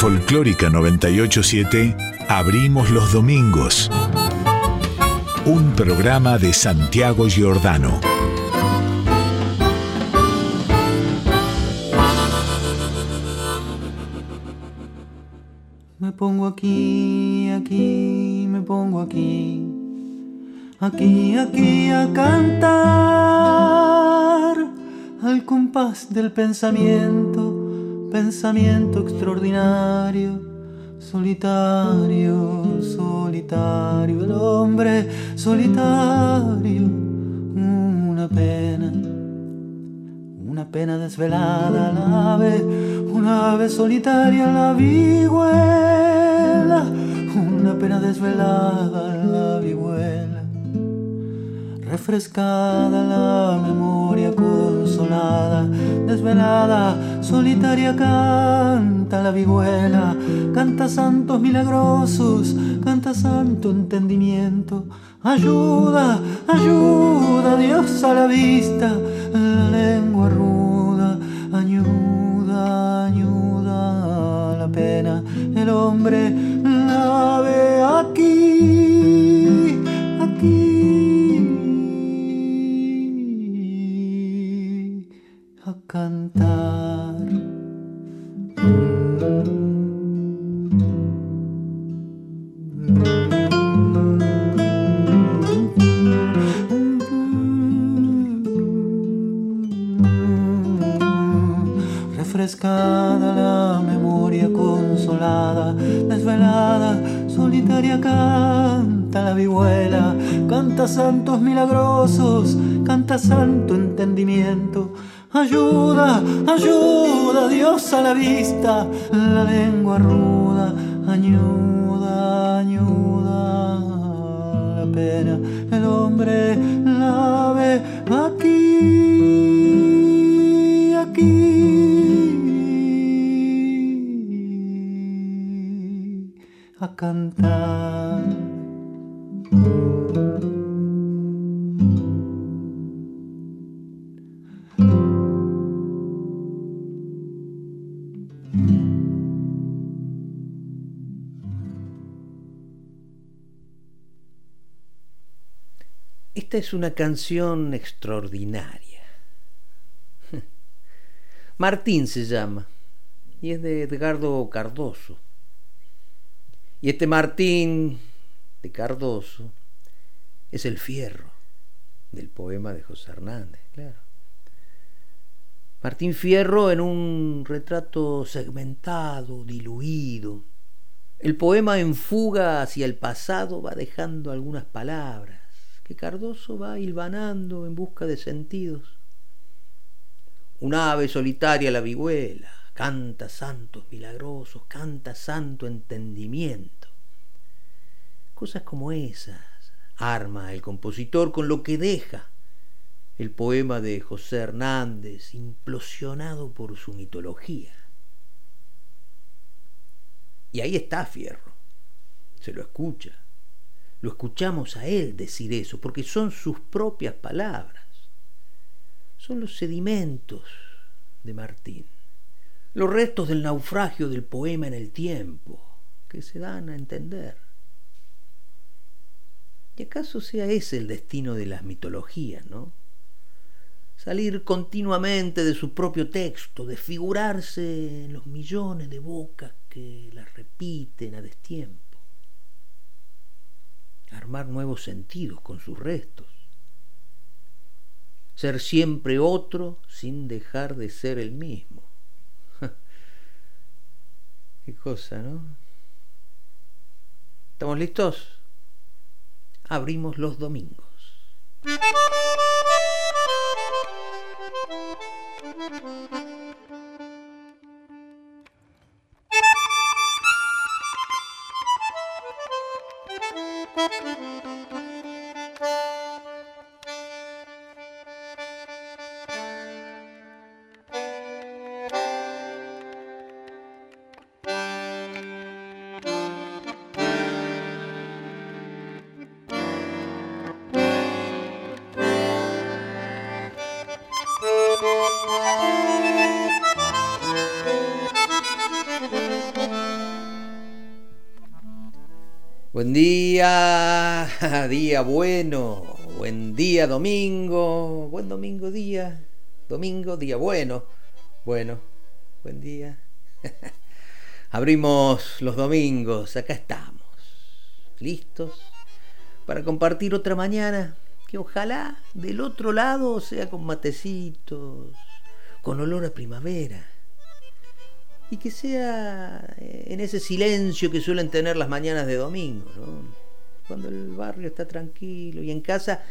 Folclórica 987 abrimos los domingos. Un programa de Santiago Giordano. Me pongo aquí, aquí, me pongo aquí. Aquí, aquí a cantar al compás del pensamiento pensamiento extraordinario, solitario, solitario, el hombre solitario, una pena, una pena desvelada, la ave, una ave solitaria, la vihuela, una pena desvelada, la vihuela refrescada la memoria consolada, desvelada, solitaria canta la vihuela, canta santos milagrosos, canta santo entendimiento, ayuda, ayuda, Dios a la vista, la lengua ruda, ayuda, ayuda, la pena, el hombre la ve cantar. Refrescada la memoria consolada, desvelada, solitaria canta la vihuela, canta santos milagrosos, canta santo entendimiento Ayuda, ayuda, Dios a la vista, la lengua ruda, ayuda, ayuda, la pena, el hombre la ve aquí, aquí, a cantar. Esta es una canción extraordinaria. Martín se llama y es de Edgardo Cardoso. Y este Martín de Cardoso es el fierro del poema de José Hernández, claro. Martín Fierro en un retrato segmentado, diluido. El poema en fuga hacia el pasado va dejando algunas palabras que Cardoso va hilvanando en busca de sentidos. Un ave solitaria la vihuela, canta santos milagrosos, canta santo entendimiento. Cosas como esas arma el compositor con lo que deja el poema de José Hernández, implosionado por su mitología. Y ahí está Fierro, se lo escucha, lo escuchamos a él decir eso, porque son sus propias palabras. Son los sedimentos de Martín, los restos del naufragio del poema en el tiempo, que se dan a entender. ¿Y acaso sea ese el destino de las mitologías, no? Salir continuamente de su propio texto, desfigurarse en los millones de bocas que las repiten a destiempo armar nuevos sentidos con sus restos. Ser siempre otro sin dejar de ser el mismo. Qué cosa, ¿no? ¿Estamos listos? Abrimos los domingos. día, día bueno, buen día domingo, buen domingo día, domingo día bueno, bueno, buen día. Abrimos los domingos, acá estamos, listos para compartir otra mañana que ojalá del otro lado sea con matecitos, con olor a primavera y que sea eh, en ese silencio que suelen tener las mañanas de domingo, cuando el barrio está tranquilo y en casa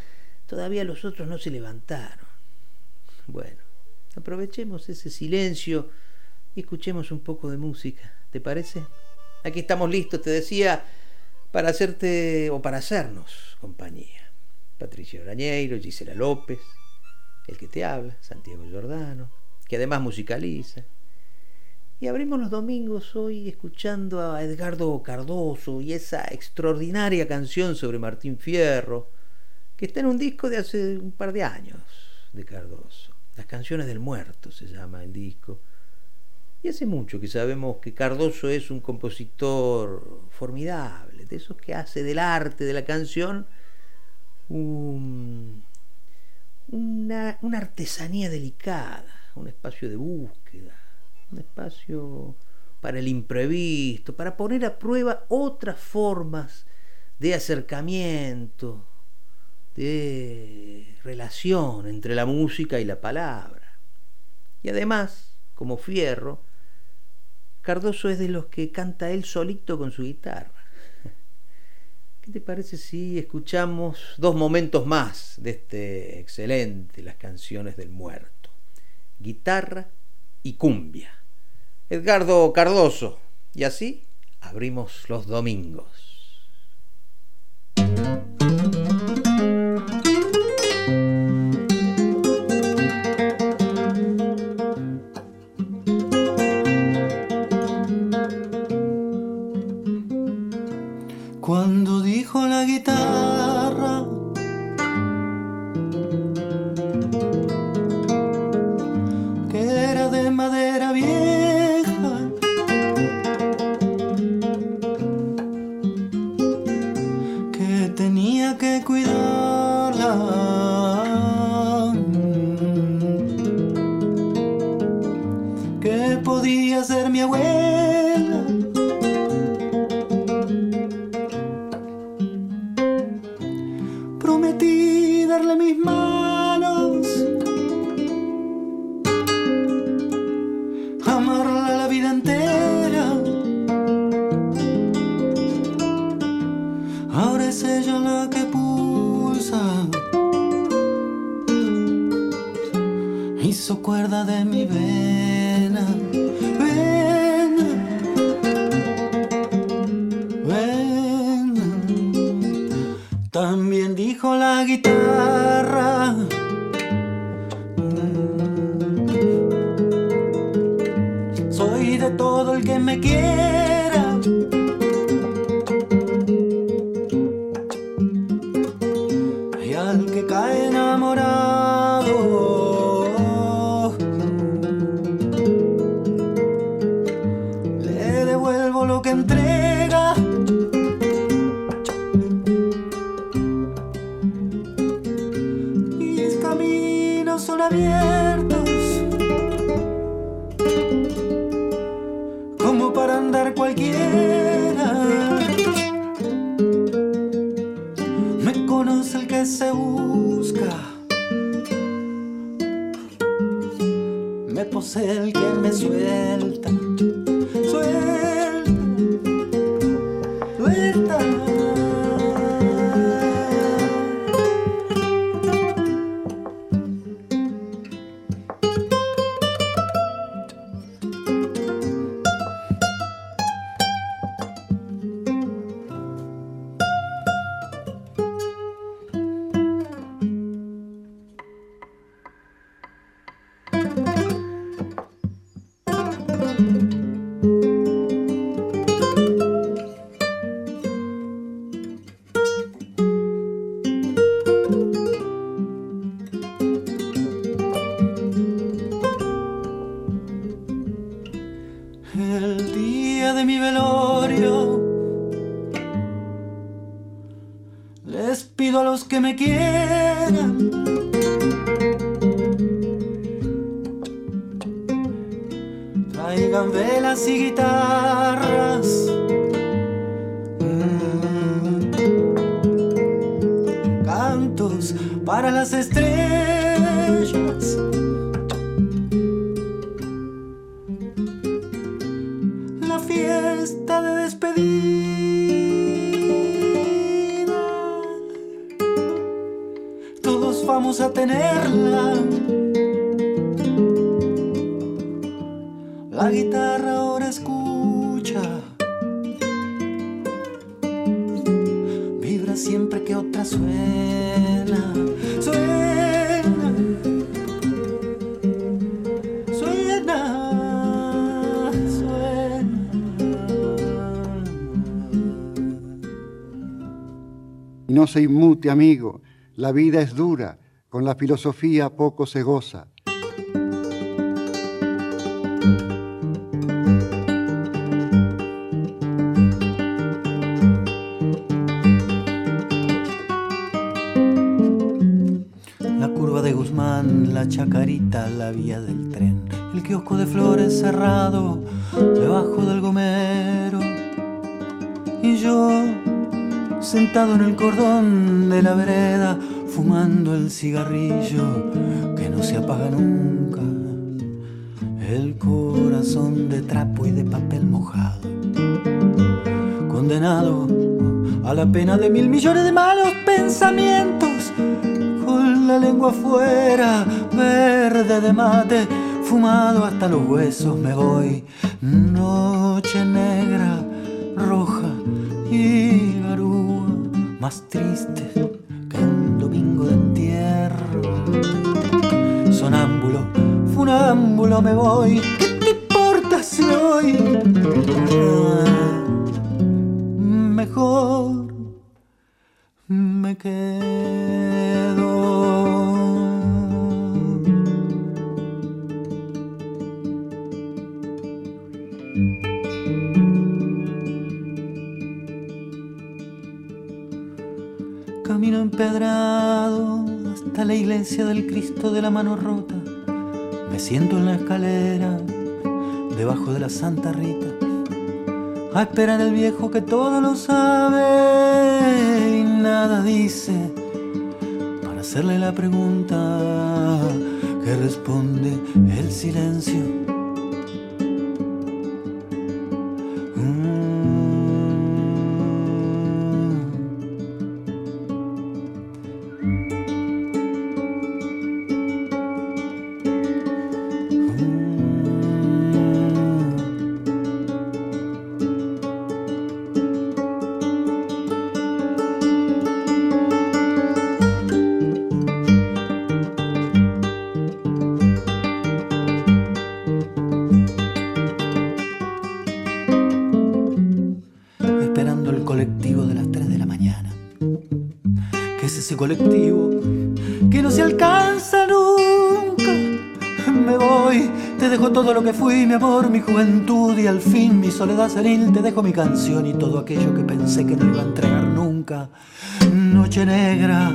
todavía los otros no se levantaron. Bueno, aprovechemos ese silencio y escuchemos un poco de música, ¿te parece? Aquí estamos listos, te decía, para hacerte o para hacernos compañía. Patricia Orañeiro, Gisela López, el que te habla, Santiago Giordano, que además musicaliza, y abrimos los domingos hoy escuchando a Edgardo Cardoso y esa extraordinaria canción sobre Martín Fierro, que está en un disco de hace un par de años de Cardoso. Las canciones del muerto se llama el disco. Y hace mucho que sabemos que Cardoso es un compositor formidable, de esos que hace del arte de la canción una, una artesanía delicada, un espacio de búsqueda un espacio para el imprevisto, para poner a prueba otras formas de acercamiento, de relación entre la música y la palabra. Y además, como Fierro, Cardoso es de los que canta él solito con su guitarra. ¿Qué te parece si escuchamos dos momentos más de este excelente, las canciones del muerto? Guitarra y cumbia. Edgardo Cardoso. Y así abrimos los domingos. Siempre que otra suena. Suena. Suena. Suena. No se inmute, amigo, la vida es dura, con la filosofía poco se goza. La chacarita, la vía del tren, el kiosco de flores cerrado debajo del gomero. Y yo, sentado en el cordón de la vereda, fumando el cigarrillo que no se apaga nunca. El corazón de trapo y de papel mojado, condenado a la pena de mil millones de malos pensamientos con la lengua afuera, verde de mate, fumado hasta los huesos me voy. Noche negra, roja y garúa, más triste que un domingo de entierro. Sonámbulo, funámbulo me voy, ¿qué te importa si me voy? Ah, Mejor Me siento en la escalera, debajo de la Santa Rita a esperar el viejo que todo lo sabe y nada dice para hacerle la pregunta que responde el silencio. Y al fin mi soledad senil. Te dejo mi canción y todo aquello que pensé que no iba a entregar nunca. Noche negra,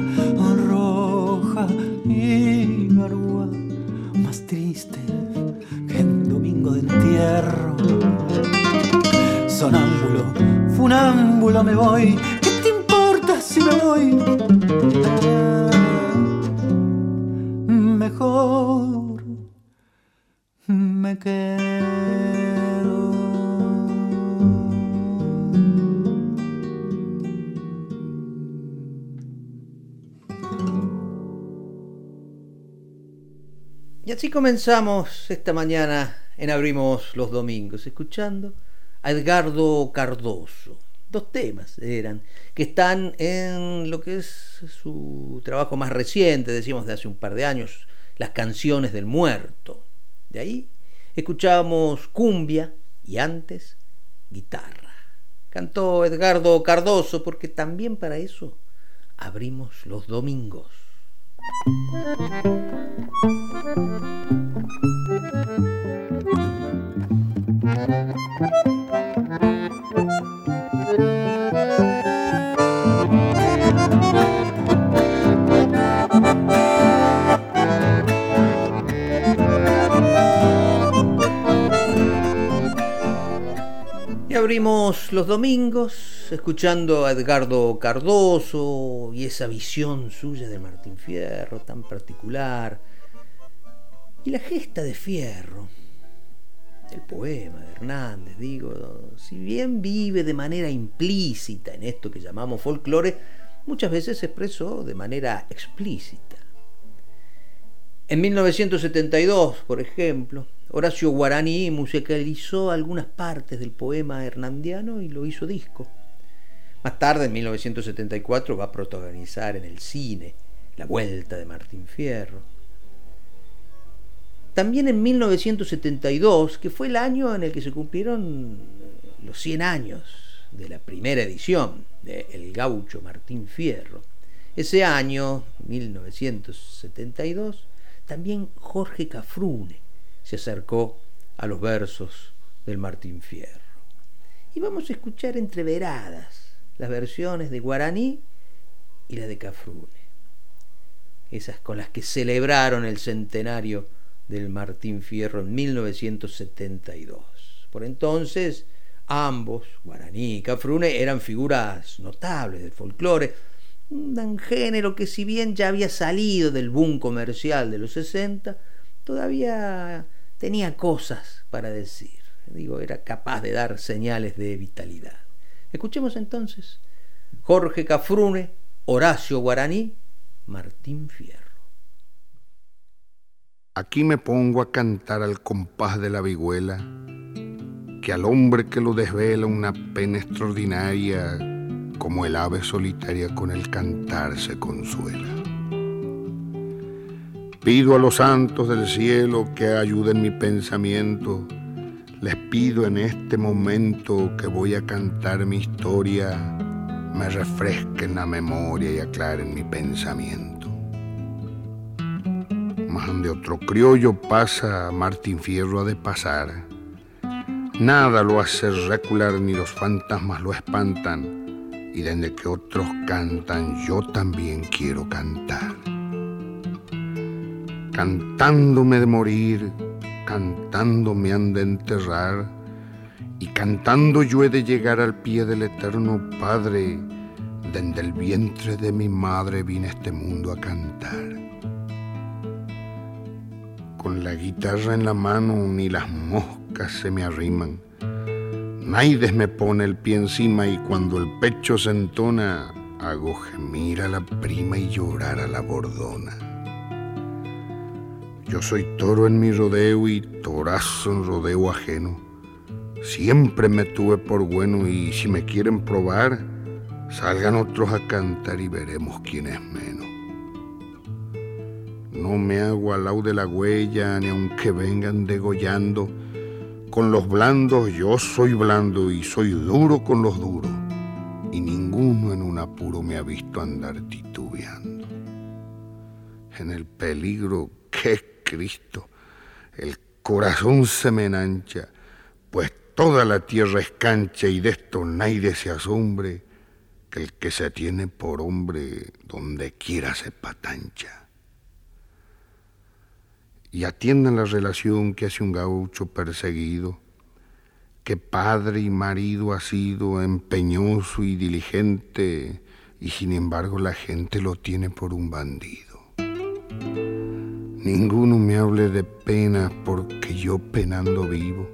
comenzamos esta mañana en Abrimos los Domingos, escuchando a Edgardo Cardoso. Dos temas eran, que están en lo que es su trabajo más reciente, decimos de hace un par de años, las canciones del muerto. De ahí escuchábamos cumbia y antes guitarra. Cantó Edgardo Cardoso porque también para eso abrimos los domingos. Thank you. Abrimos los domingos escuchando a Edgardo Cardoso y esa visión suya de Martín Fierro tan particular. Y la gesta de Fierro, el poema de Hernández, digo, si bien vive de manera implícita en esto que llamamos folclore, muchas veces se expresó de manera explícita. En 1972, por ejemplo, Horacio Guaraní musicalizó algunas partes del poema hernandiano y lo hizo disco. Más tarde, en 1974, va a protagonizar en el cine La Vuelta de Martín Fierro. También en 1972, que fue el año en el que se cumplieron los 100 años de la primera edición de El Gaucho Martín Fierro. Ese año, 1972, también Jorge Cafrune se acercó a los versos del Martín Fierro. Y vamos a escuchar entreveradas las versiones de Guaraní y la de Cafrune, esas con las que celebraron el centenario del Martín Fierro en 1972. Por entonces, ambos, Guaraní y Cafrune, eran figuras notables del folclore, un género que si bien ya había salido del boom comercial de los 60, todavía tenía cosas para decir. Digo, era capaz de dar señales de vitalidad. Escuchemos entonces Jorge Cafrune, Horacio Guaraní, Martín Fierro. Aquí me pongo a cantar al compás de la vihuela, que al hombre que lo desvela una pena extraordinaria, como el ave solitaria con el cantar se consuela. Pido a los santos del cielo que ayuden mi pensamiento. Les pido en este momento que voy a cantar mi historia, me refresquen la memoria y aclaren mi pensamiento. Más de otro criollo pasa, Martín Fierro ha de pasar. Nada lo hace recular ni los fantasmas lo espantan. Y desde que otros cantan, yo también quiero cantar cantándome de morir, cantando me han de enterrar, y cantando yo he de llegar al pie del eterno Padre, desde el vientre de mi madre vine a este mundo a cantar. Con la guitarra en la mano ni las moscas se me arriman, Naides me pone el pie encima y cuando el pecho se entona, hago gemir a la prima y llorar a la bordona. Yo soy toro en mi rodeo y torazo en rodeo ajeno. Siempre me tuve por bueno y si me quieren probar, salgan otros a cantar y veremos quién es menos. No me hago al lado de la huella, ni aunque vengan degollando. Con los blandos yo soy blando y soy duro con los duros. Y ninguno en un apuro me ha visto andar titubeando. En el peligro, que Cristo, el corazón se me enancha, pues toda la tierra es cancha y de esto nadie se asombre, que el que se tiene por hombre donde quiera se patancha. Y atiendan la relación que hace un gaucho perseguido, que padre y marido ha sido empeñoso y diligente, y sin embargo la gente lo tiene por un bandido. Ninguno me hable de pena porque yo penando vivo.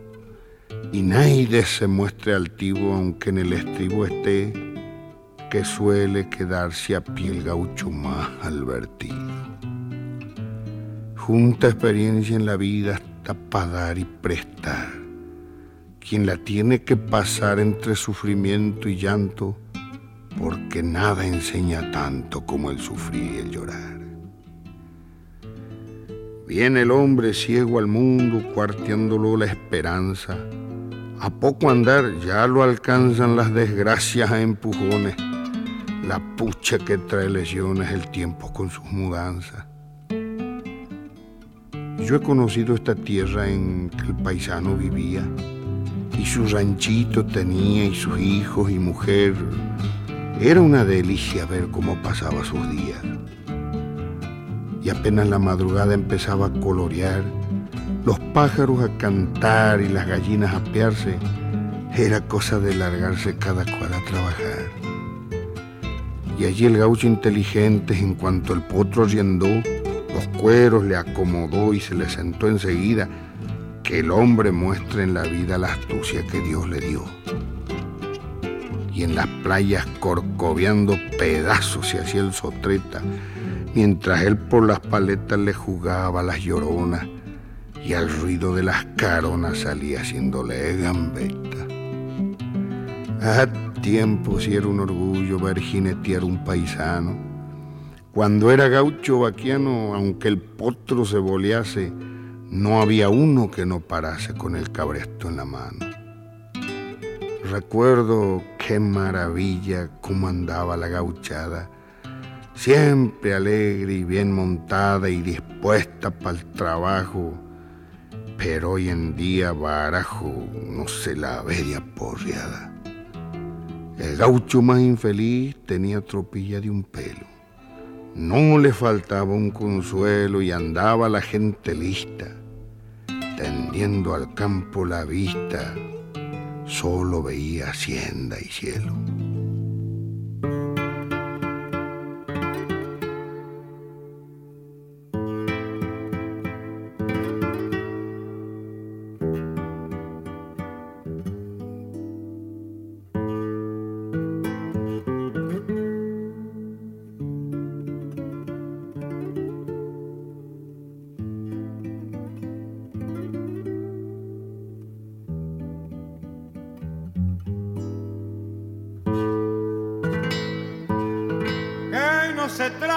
Y nadie se muestre altivo aunque en el estribo esté, que suele quedarse a pie el gaucho más advertido. Junta experiencia en la vida hasta para dar y prestar. Quien la tiene que pasar entre sufrimiento y llanto, porque nada enseña tanto como el sufrir y el llorar. Viene el hombre ciego al mundo, cuarteándolo la esperanza. A poco andar ya lo alcanzan las desgracias a empujones. La pucha que trae lesiones el tiempo con sus mudanzas. Yo he conocido esta tierra en que el paisano vivía y su ranchito tenía y sus hijos y mujer. Era una delicia ver cómo pasaba sus días y apenas la madrugada empezaba a colorear, los pájaros a cantar y las gallinas a pearse, era cosa de largarse cada cual a trabajar. Y allí el gaucho inteligente, en cuanto el potro riendó, los cueros le acomodó y se le sentó enseguida, que el hombre muestre en la vida la astucia que Dios le dio. Y en las playas corcoveando pedazos se hacía el sotreta, mientras él por las paletas le jugaba las lloronas y al ruido de las caronas salía haciéndole gambeta. A tiempo si era un orgullo ver jinetear un paisano. Cuando era gaucho vaquiano, aunque el potro se bolease, no había uno que no parase con el cabresto en la mano. Recuerdo qué maravilla cómo andaba la gauchada siempre alegre y bien montada y dispuesta para el trabajo, pero hoy en día barajo no se la veía porreada. El gaucho más infeliz tenía tropilla de un pelo. No le faltaba un consuelo y andaba la gente lista, tendiendo al campo la vista, solo veía hacienda y cielo.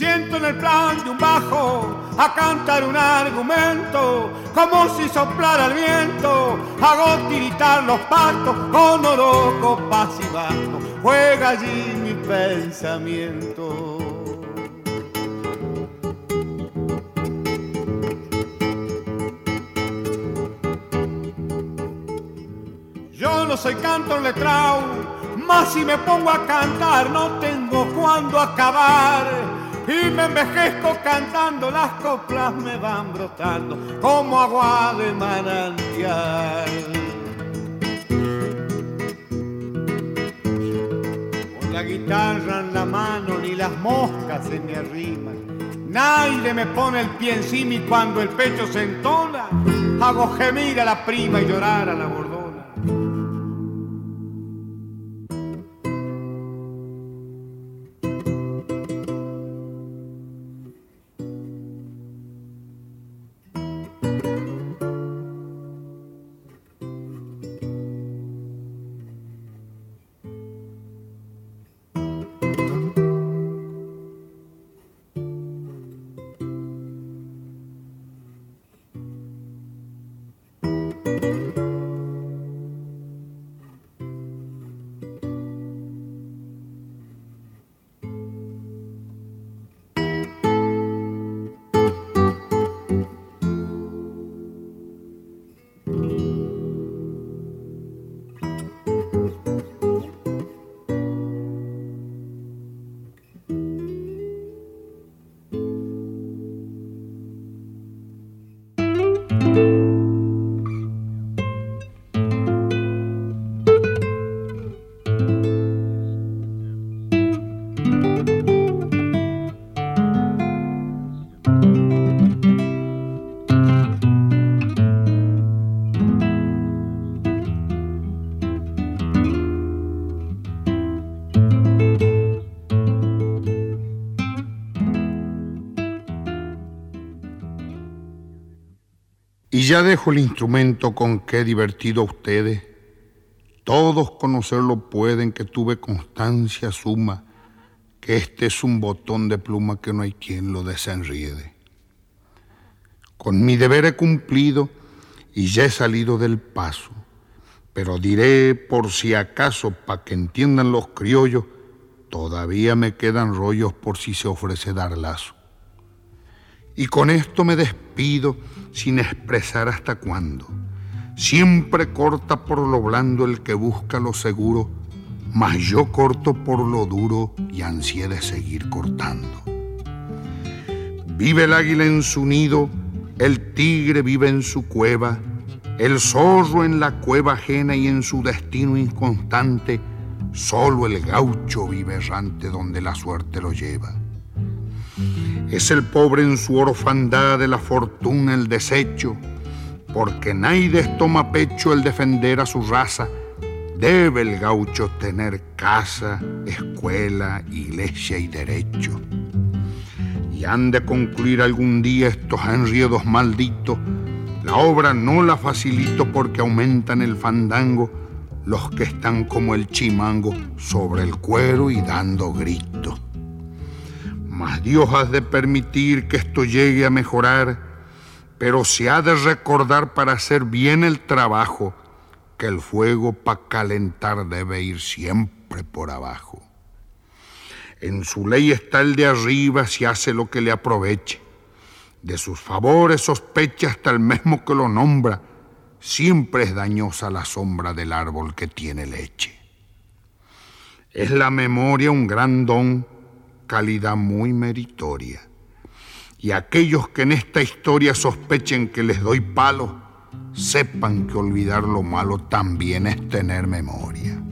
siento en el plan de un bajo a cantar un argumento, como si soplara el viento, hago tiritar los patos con oro, paz y bajo juega allí mi pensamiento. Yo no soy cantor letrao, más si me pongo a cantar no tengo cuándo acabar. Y me envejezco cantando, las coplas me van brotando como agua de manantial. la guitarra en la mano ni las moscas se me arriman. Nadie me pone el pie encima y cuando el pecho se entona, hago gemir a la prima y llorar a la bordona. Ya dejo el instrumento con que he divertido a ustedes. Todos conocerlo pueden que tuve constancia suma, que este es un botón de pluma que no hay quien lo desenriede. Con mi deber he cumplido y ya he salido del paso, pero diré por si acaso, para que entiendan los criollos, Todavía me quedan rollos por si se ofrece dar lazo. Y con esto me despido sin expresar hasta cuándo. Siempre corta por lo blando el que busca lo seguro, mas yo corto por lo duro y ansié de seguir cortando. Vive el águila en su nido, el tigre vive en su cueva, el zorro en la cueva ajena y en su destino inconstante, solo el gaucho vive errante donde la suerte lo lleva. Es el pobre en su orfandad de la fortuna el desecho, porque nadie toma pecho el defender a su raza. Debe el gaucho tener casa, escuela, iglesia y derecho. Y han de concluir algún día estos enriedos malditos. La obra no la facilito porque aumentan el fandango los que están como el chimango sobre el cuero y dando gritos. Mas Dios ha de permitir que esto llegue a mejorar, pero se ha de recordar para hacer bien el trabajo que el fuego para calentar debe ir siempre por abajo. En su ley está el de arriba si hace lo que le aproveche. De sus favores sospecha hasta el mismo que lo nombra. Siempre es dañosa la sombra del árbol que tiene leche. Es la memoria un gran don calidad muy meritoria. Y aquellos que en esta historia sospechen que les doy palo, sepan que olvidar lo malo también es tener memoria.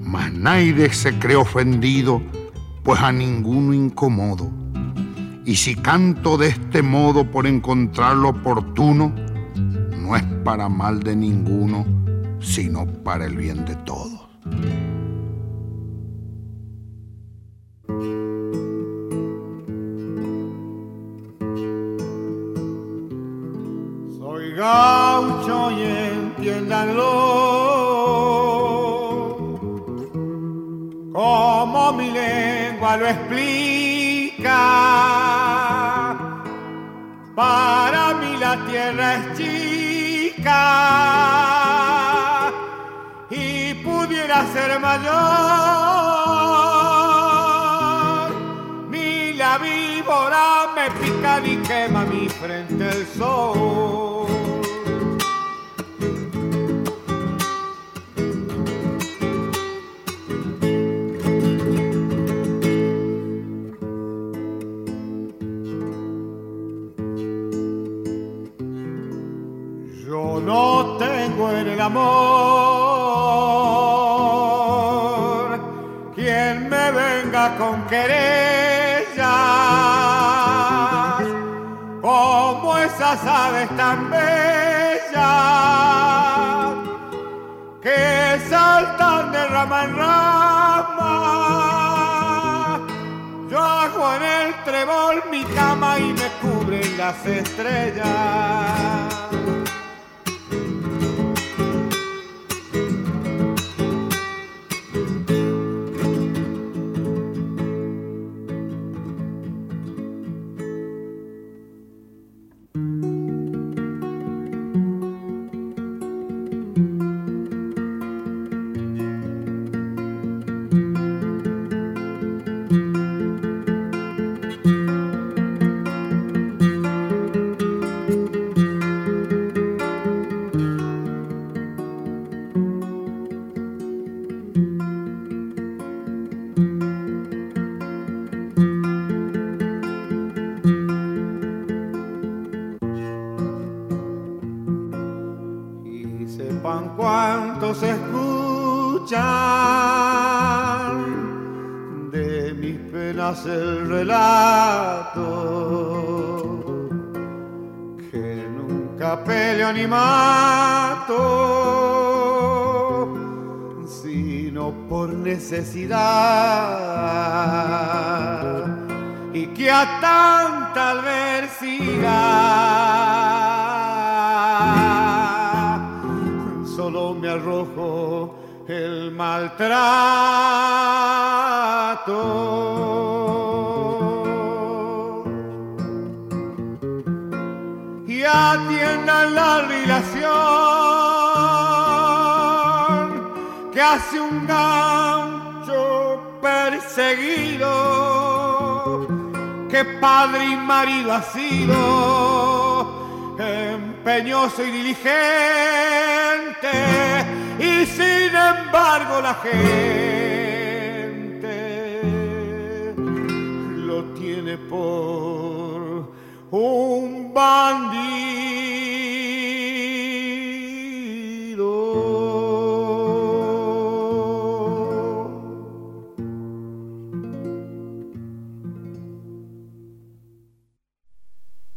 Mas nadie se cree ofendido, pues a ninguno incomodo. Y si canto de este modo por encontrarlo oportuno, no es para mal de ninguno, sino para el bien de todos. Gaucho y entiéndanlo como mi lengua lo explica. Para mí la tierra es chica y pudiera ser mayor. Ni la víbora me pica ni quema mi frente el sol. Amor. Quien me venga con querellas, como esas aves tan bellas que saltan de rama en rama. Yo hago en el trébol mi cama y me cubren las estrellas. Y padre y marido ha sido, empeñoso y diligente, y sin embargo la gente lo tiene por un bandido.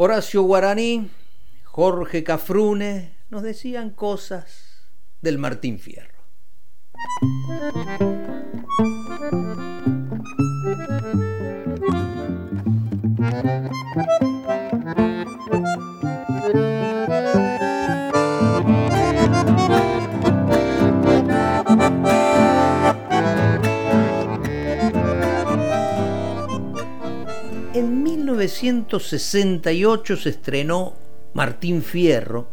Horacio Guaraní, Jorge Cafrune nos decían cosas del Martín Fierro. 1968 se estrenó Martín Fierro,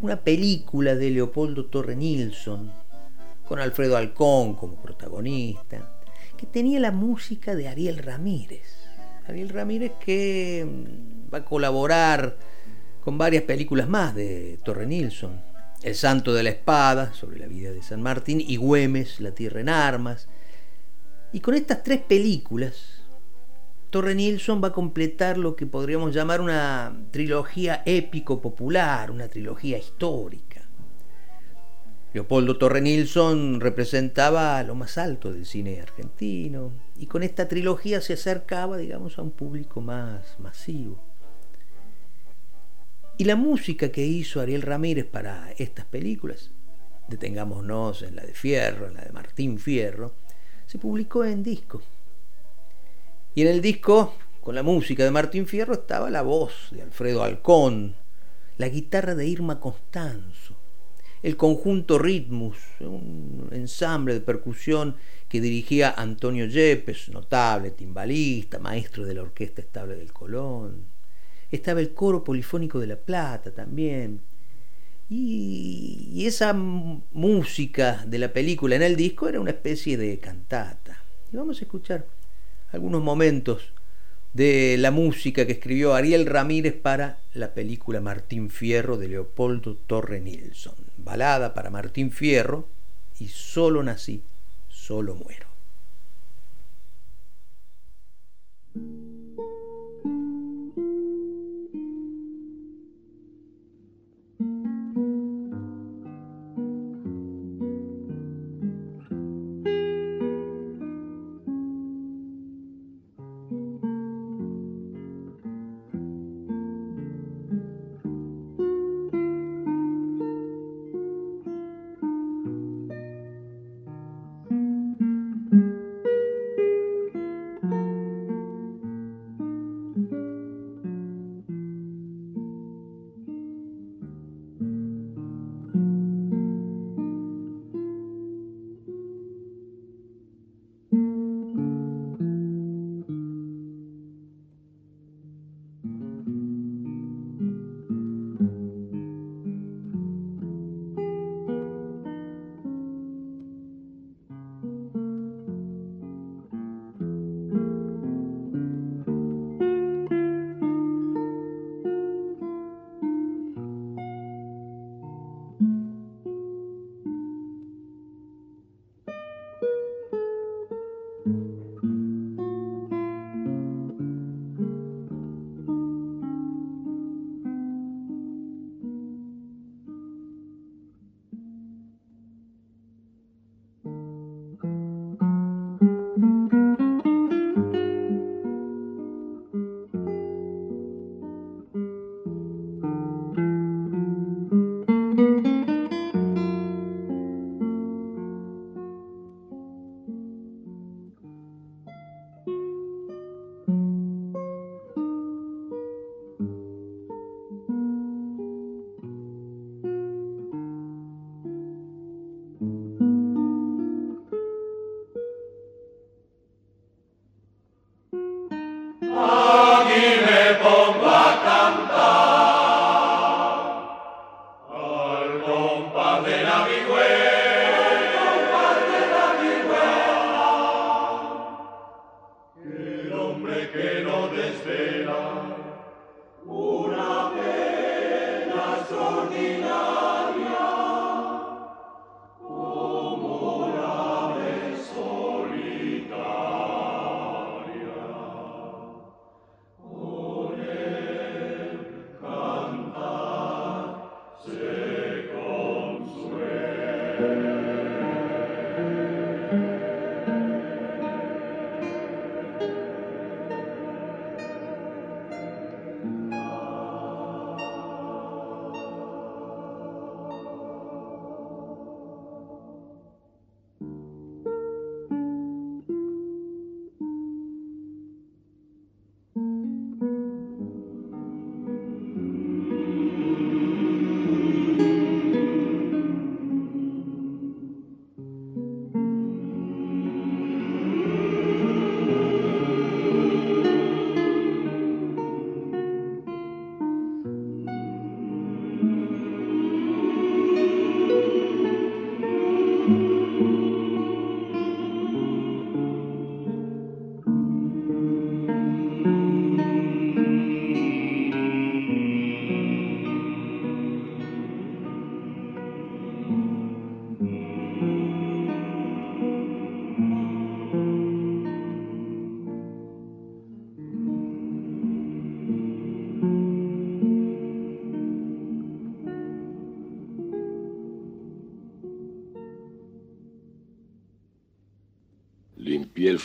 una película de Leopoldo Torre Nilsson, con Alfredo Alcón como protagonista, que tenía la música de Ariel Ramírez. Ariel Ramírez que mm, va a colaborar con varias películas más de Torre Nilsson. El Santo de la Espada, sobre la vida de San Martín, y Güemes, La Tierra en Armas. Y con estas tres películas, Torre Nilsson va a completar lo que podríamos llamar una trilogía épico-popular, una trilogía histórica. Leopoldo Torre Nilsson representaba lo más alto del cine argentino y con esta trilogía se acercaba, digamos, a un público más masivo. Y la música que hizo Ariel Ramírez para estas películas, detengámonos en la de Fierro, en la de Martín Fierro, se publicó en disco. Y en el disco, con la música de Martín Fierro, estaba la voz de Alfredo Alcón, la guitarra de Irma Constanzo, el conjunto Ritmus, un ensamble de percusión que dirigía Antonio Yepes, notable timbalista, maestro de la Orquesta Estable del Colón. Estaba el coro polifónico de La Plata también. Y, y esa música de la película en el disco era una especie de cantata. Y vamos a escuchar algunos momentos de la música que escribió Ariel Ramírez para la película Martín Fierro de Leopoldo Torre Nilsson. Balada para Martín Fierro y solo nací, solo muero.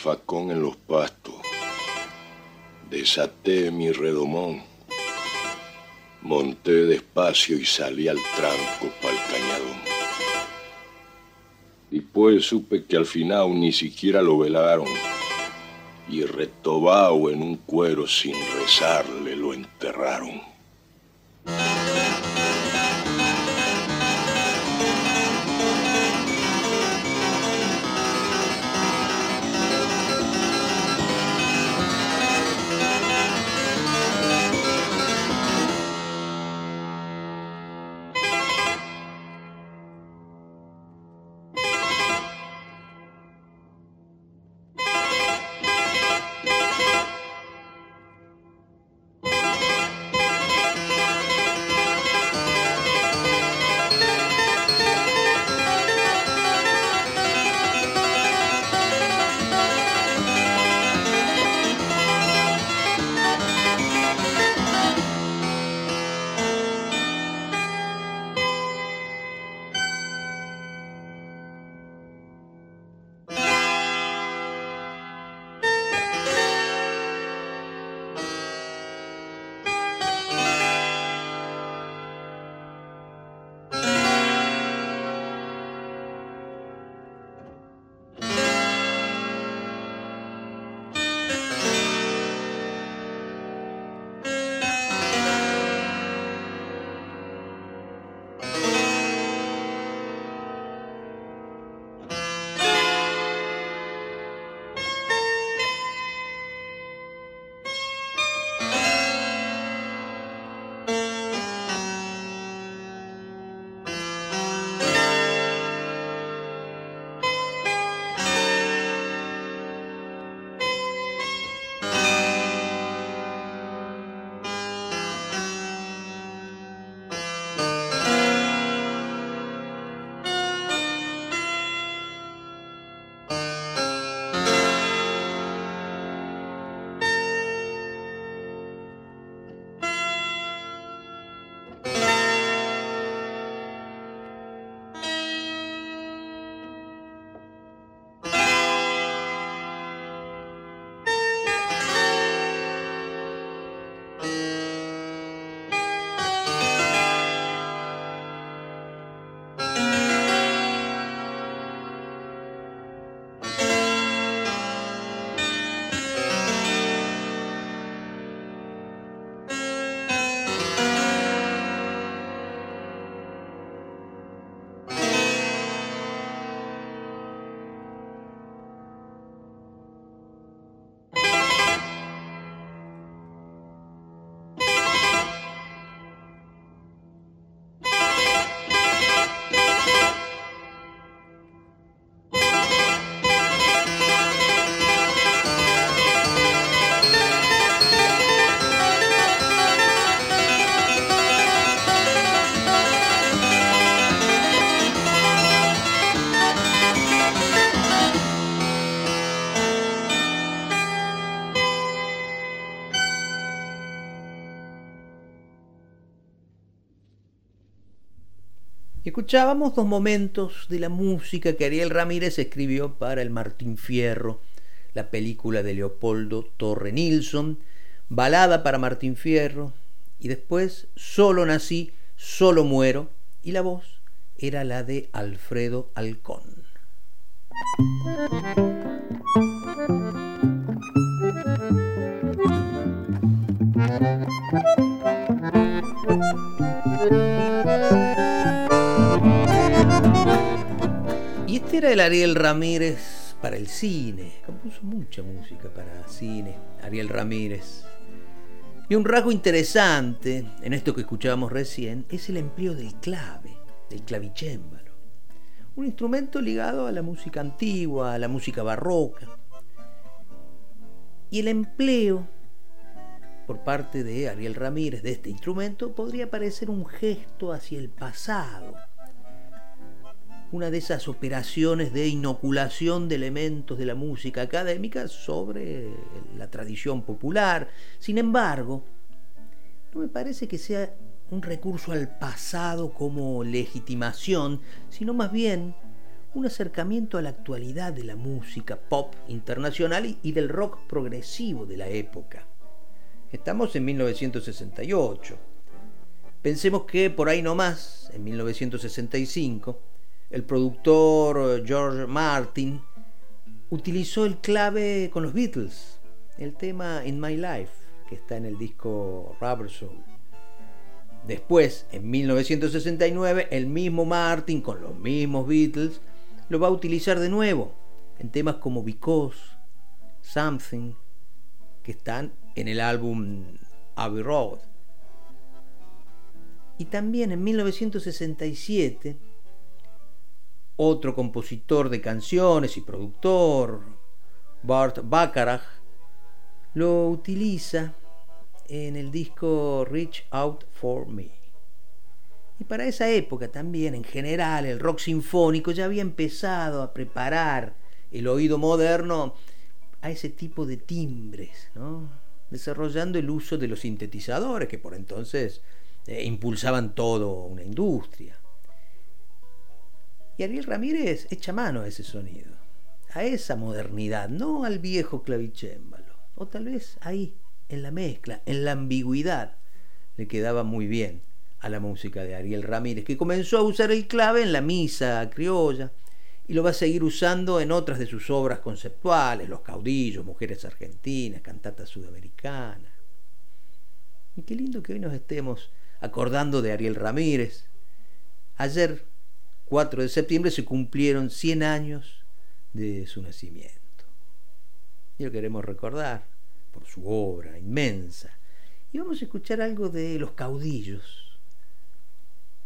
Facón en los pastos. Desaté mi redomón. Monté despacio y salí al tranco pa'l cañadón. Después supe que al final ni siquiera lo velaron y retobado en un cuero sin rezarle lo enterraron. Escuchábamos dos momentos de la música que Ariel Ramírez escribió para el Martín Fierro, la película de Leopoldo Torre Nilsson, balada para Martín Fierro, y después Solo nací, solo muero, y la voz era la de Alfredo Alcón. Este era el Ariel Ramírez para el cine. Compuso mucha música para cine, Ariel Ramírez. Y un rasgo interesante en esto que escuchábamos recién es el empleo del clave, del clavicémbalo. Un instrumento ligado a la música antigua, a la música barroca. Y el empleo por parte de Ariel Ramírez de este instrumento podría parecer un gesto hacia el pasado, una de esas operaciones de inoculación de elementos de la música académica sobre la tradición popular. Sin embargo, no me parece que sea un recurso al pasado como legitimación, sino más bien un acercamiento a la actualidad de la música pop internacional y del rock progresivo de la época. Estamos en 1968. Pensemos que por ahí nomás, en 1965, el productor George Martin utilizó el clave con los Beatles, el tema In My Life, que está en el disco Rubber Soul. Después, en 1969, el mismo Martin, con los mismos Beatles, lo va a utilizar de nuevo en temas como Because, Something, que están en el álbum Abbey Road. Y también en 1967, otro compositor de canciones y productor, Bart Bacharach, lo utiliza en el disco Reach Out for Me. Y para esa época también, en general, el rock sinfónico ya había empezado a preparar el oído moderno a ese tipo de timbres, desarrollando el uso de los sintetizadores que por entonces eh, impulsaban todo una industria. Y Ariel Ramírez echa mano a ese sonido, a esa modernidad, no al viejo clavicémbalo, o tal vez ahí, en la mezcla, en la ambigüedad, le quedaba muy bien a la música de Ariel Ramírez, que comenzó a usar el clave en la misa criolla y lo va a seguir usando en otras de sus obras conceptuales, Los caudillos, Mujeres argentinas, Cantatas sudamericanas. Y qué lindo que hoy nos estemos acordando de Ariel Ramírez. Ayer, 4 de septiembre, se cumplieron 100 años de su nacimiento. Y lo queremos recordar por su obra inmensa. Y vamos a escuchar algo de Los caudillos,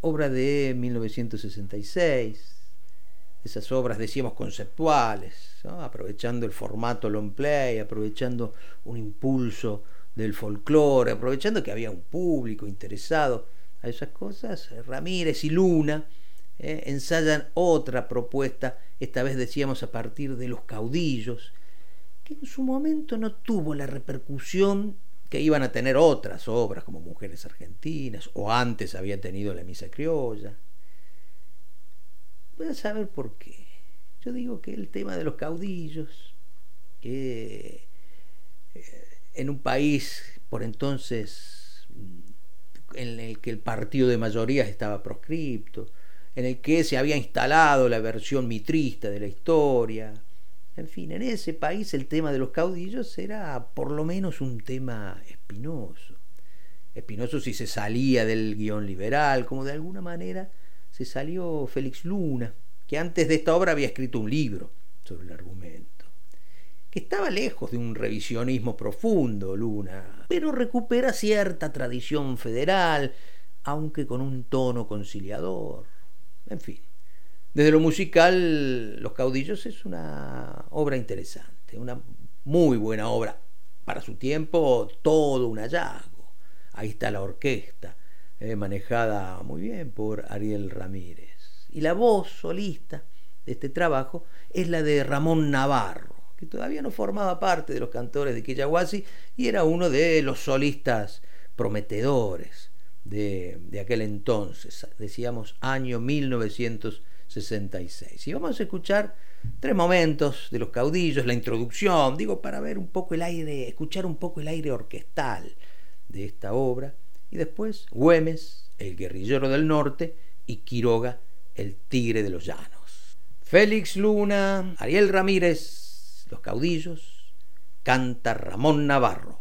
obra de 1966, esas obras, decíamos, conceptuales, aprovechando el formato long play, aprovechando un impulso del folclore, aprovechando que había un público interesado a esas cosas, Ramírez y Luna eh, ensayan otra propuesta, esta vez decíamos a partir de los caudillos, que en su momento no tuvo la repercusión que iban a tener otras obras como Mujeres Argentinas o antes había tenido La Misa Criolla. Voy a saber por qué. Yo digo que el tema de los caudillos, que eh, en un país por entonces en el que el partido de mayoría estaba proscripto, en el que se había instalado la versión mitrista de la historia, en fin, en ese país el tema de los caudillos era por lo menos un tema espinoso. Espinoso si se salía del guion liberal, como de alguna manera se salió Félix Luna, que antes de esta obra había escrito un libro sobre el argumento, que estaba lejos de un revisionismo profundo, Luna, pero recupera cierta tradición federal, aunque con un tono conciliador. En fin, desde lo musical, Los Caudillos es una obra interesante, una muy buena obra. Para su tiempo, todo un hallazgo. Ahí está la orquesta, eh, manejada muy bien por Ariel Ramírez. Y la voz solista de este trabajo es la de Ramón Navarro, que todavía no formaba parte de los cantores de Quillahuasi y era uno de los solistas prometedores de, aquel entonces, decíamos año 1966. Y vamos a escuchar tres momentos de los caudillos, la introducción, digo, para ver un poco el aire, escuchar un poco el aire orquestal de esta obra y después Güemes, el guerrillero del norte, y Quiroga, el tigre de los llanos. Félix Luna, Ariel Ramírez, los caudillos, canta Ramón Navarro.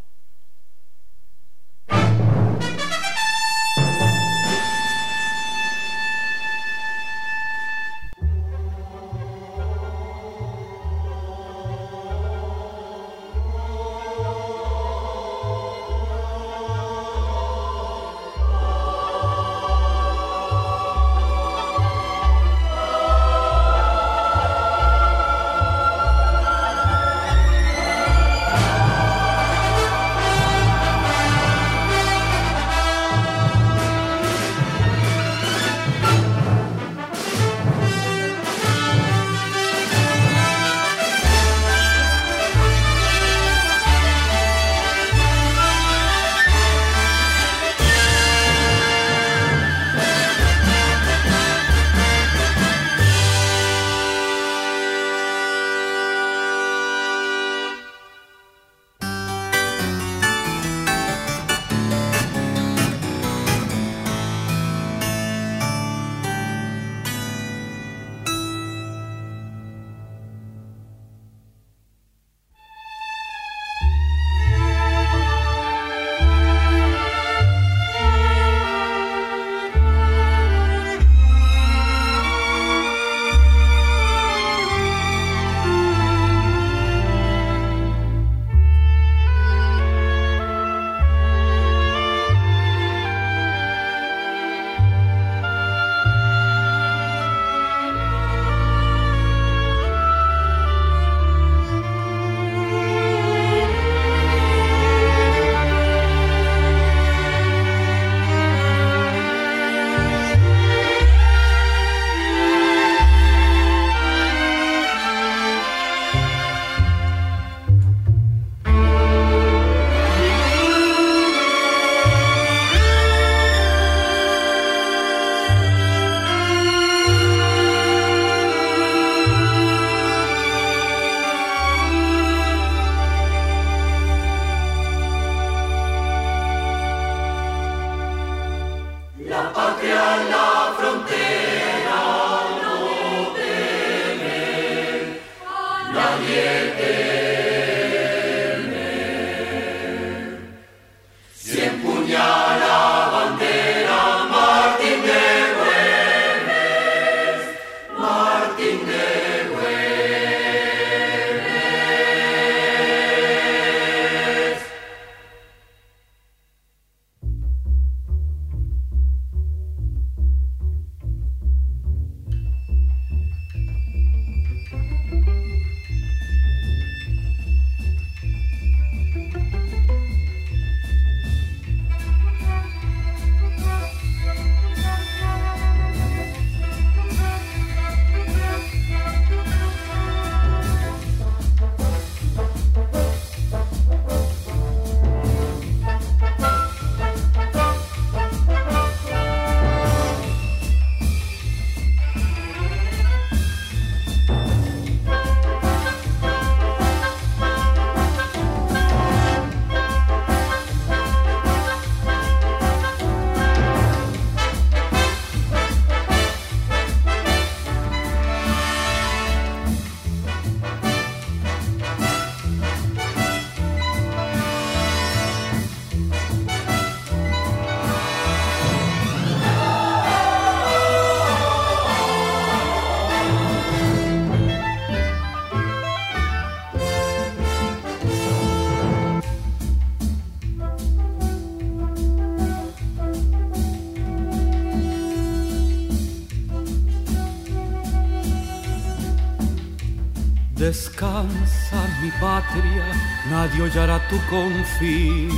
Patria, nadie hollará tu confín.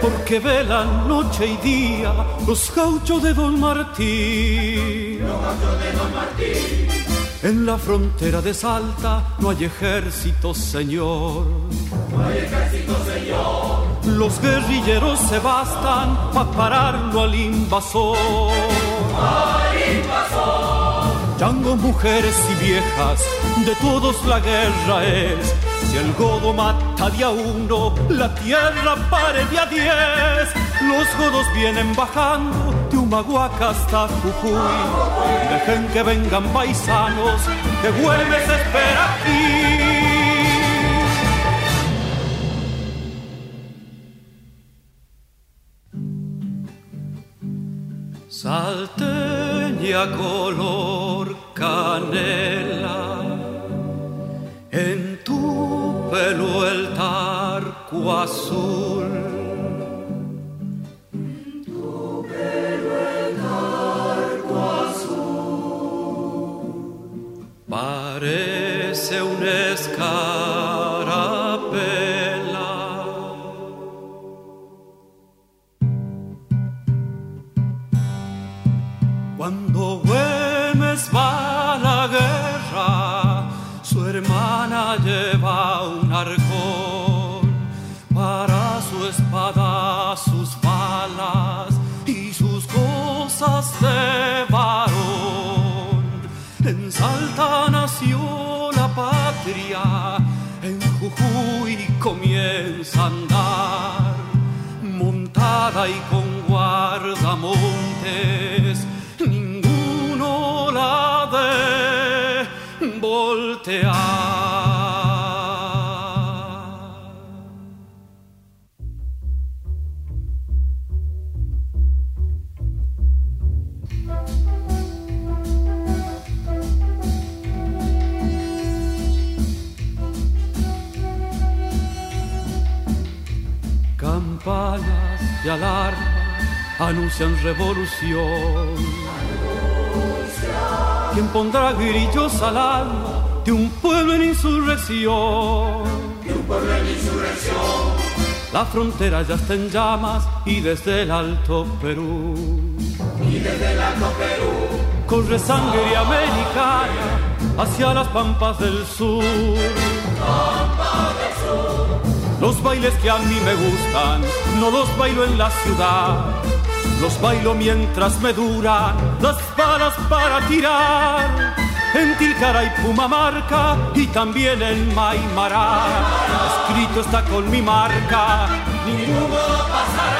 Porque velan noche y día los gauchos de Don Martín. En la frontera de Salta no hay ejército, señor. No hay ejército, señor. Los guerrilleros se bastan para pararlo al invasor. Al invasor. Chango, mujeres y viejas, de todos la guerra es. Si el godo mata de a uno, la tierra pare de a diez. Los godos vienen bajando de Humahuaca hasta Jujuy. Dejen que vengan paisanos, que vuelves a espera aquí. Salteña color canela, pelo el tarco azul. Comienza a andar, montada y con guardamontes ninguno la de voltear. De alarma anuncian revolución. ¿Quién pondrá grillos al alma de un pueblo en insurrección? De un pueblo en insurrección. La frontera ya está en llamas y desde el Alto Perú. Y desde el Alto Perú. Corre sangre americana hacia las. Pampas del sur. Los bailes que a mí me gustan, no los bailo en la ciudad. Los bailo mientras me duran las balas para tirar. En Tilcara y Pumamarca y también en Maimará. Escrito está con mi marca, ninguno pasará.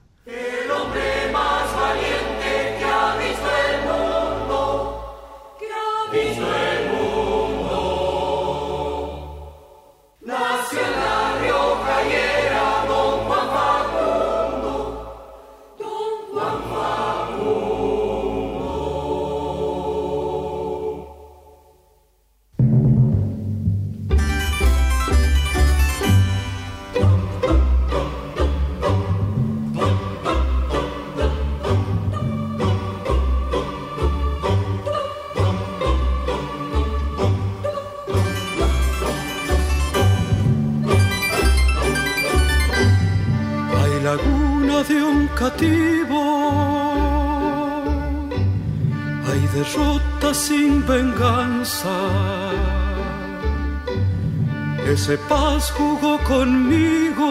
Ese paz jugó conmigo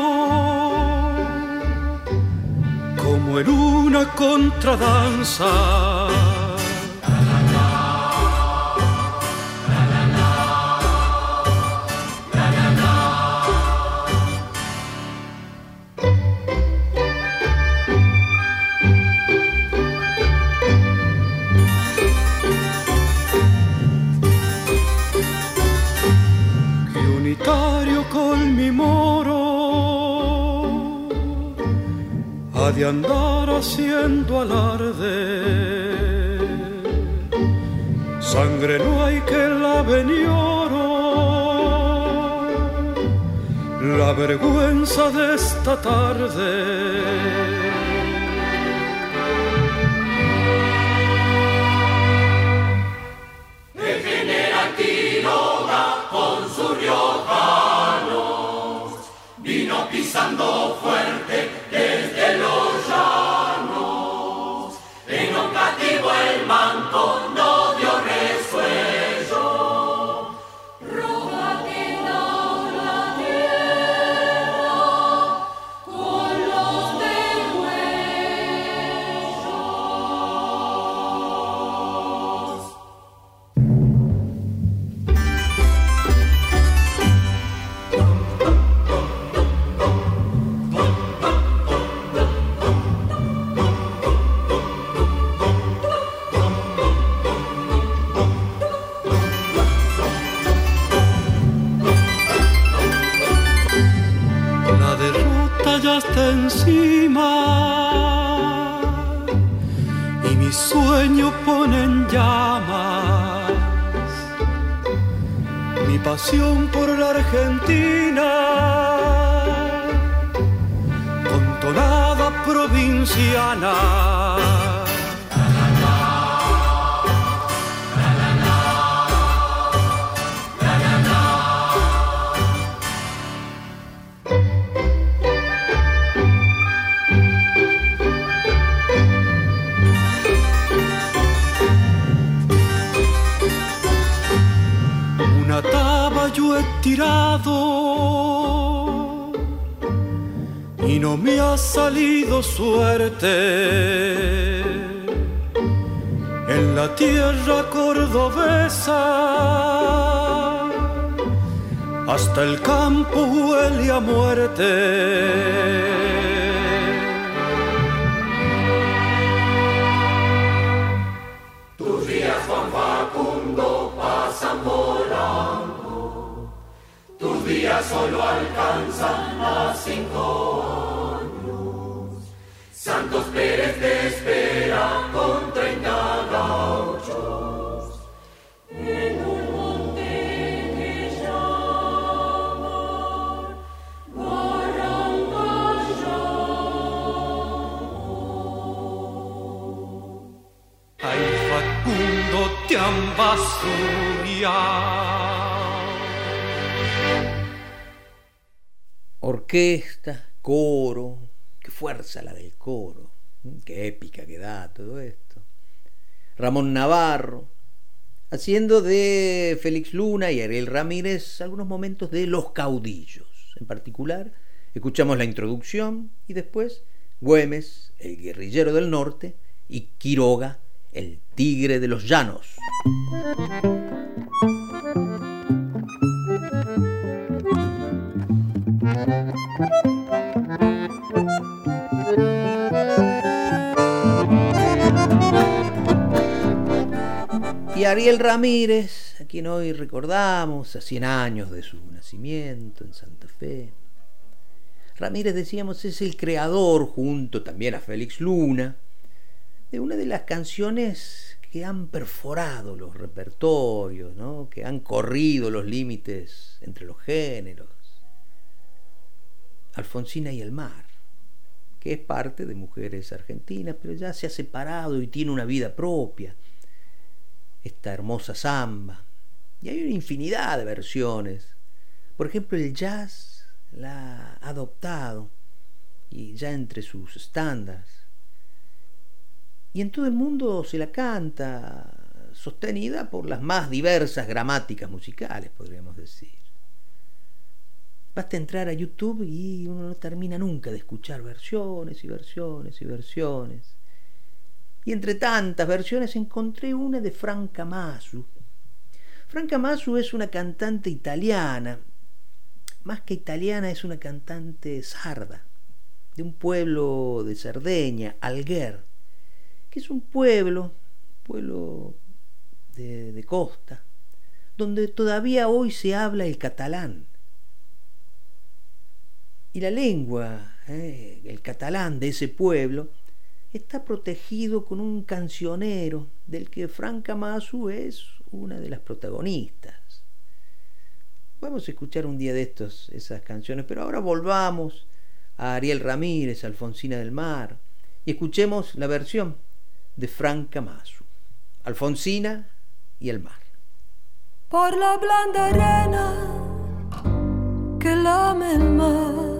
como en una contradanza. Orquesta, coro, qué fuerza la del coro, qué épica que da todo esto. Ramón Navarro, haciendo de Félix Luna y Ariel Ramírez algunos momentos de Los Caudillos. En particular, escuchamos la introducción y después Güemes, el guerrillero del norte, y Quiroga, el tigre de los llanos. Y Ariel Ramírez, a quien hoy recordamos a 100 años de su nacimiento en Santa Fe. Ramírez, decíamos, es el creador, junto también a Félix Luna, de una de las canciones que han perforado los repertorios, ¿no? que han corrido los límites entre los géneros, Alfonsina y el mar, que es parte de Mujeres Argentinas, pero ya se ha separado y tiene una vida propia. Esta hermosa samba. Y hay una infinidad de versiones. Por ejemplo, el jazz la ha adoptado y ya entre sus estándares y en todo el mundo se la canta, sostenida por las más diversas gramáticas musicales, podríamos decir. Basta entrar a YouTube y uno no termina nunca de escuchar versiones y versiones y versiones. Y entre tantas versiones encontré una de Franca Masu. Franca Masu es una cantante italiana, más que italiana es una cantante sarda, de un pueblo de Cerdeña, Alguer que es un pueblo, pueblo de, costa, donde todavía hoy se habla el catalán. Y la lengua, eh, el catalán de ese pueblo, está protegido con un cancionero del que Franca Masu es una de las protagonistas. Vamos a escuchar un día de estos esas canciones, pero ahora volvamos a Ariel Ramírez, Alfonsina del Mar, y escuchemos la versión de Frank Camasu, Alfonsina y el mar. Por la blanda arena que lame el mar,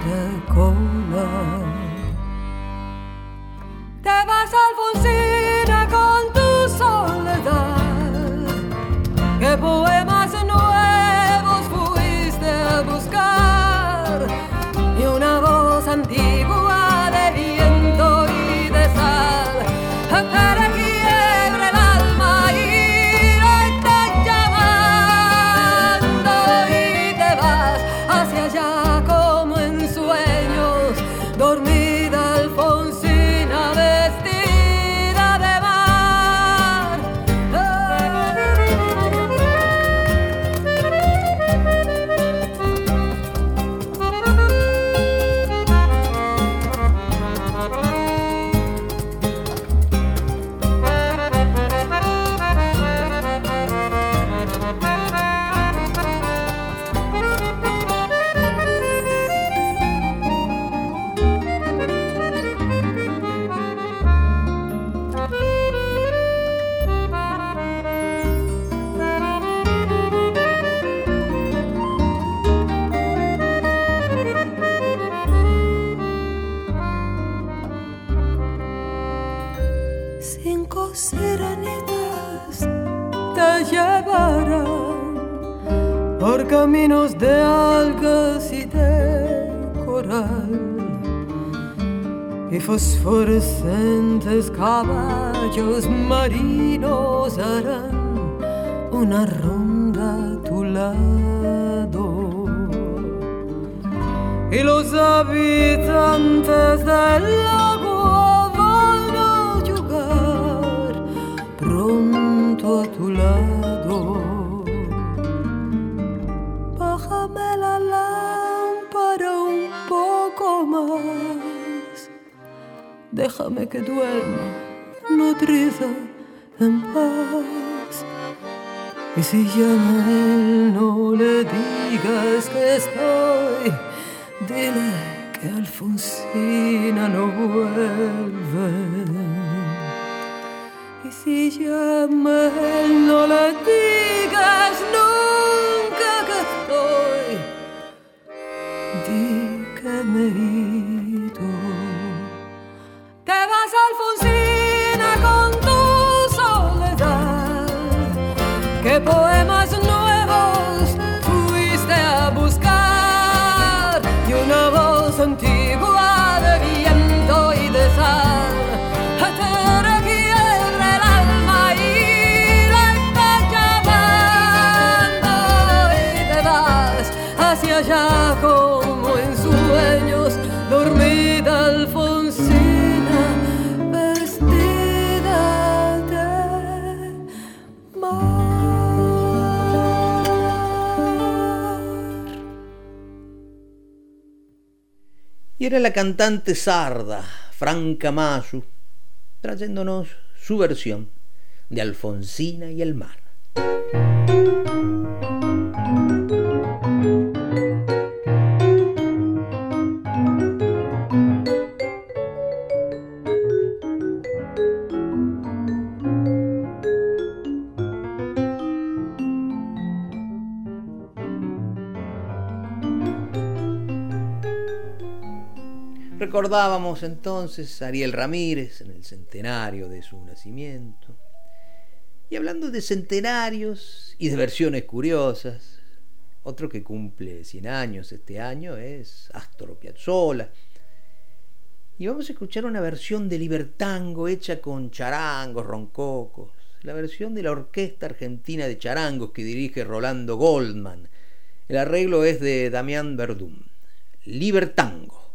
caracola. Te vas Alfonsina fosforescentes caballos marinos harán una ronda a tu lado. Y los habitantes del déjame que duerma nutrida en paz. Y si llama él, no le digas que estoy, dile que Alfonsina no vuelve. Y si llama él, no le digas Y era la cantante sarda, Franca Mayu, trayéndonos su versión de Alfonsina y el mar. Recordábamos entonces a Ariel Ramírez en el centenario de su nacimiento. Y hablando de centenarios y de versiones curiosas, otro que cumple 100 años este año es Astor Piazzolla. Y vamos a escuchar una versión de Libertango hecha con charangos, roncocos, la versión de la Orquesta Argentina de Charangos que dirige Rolando Goldman. El arreglo es de Damián Verdún. Libertango.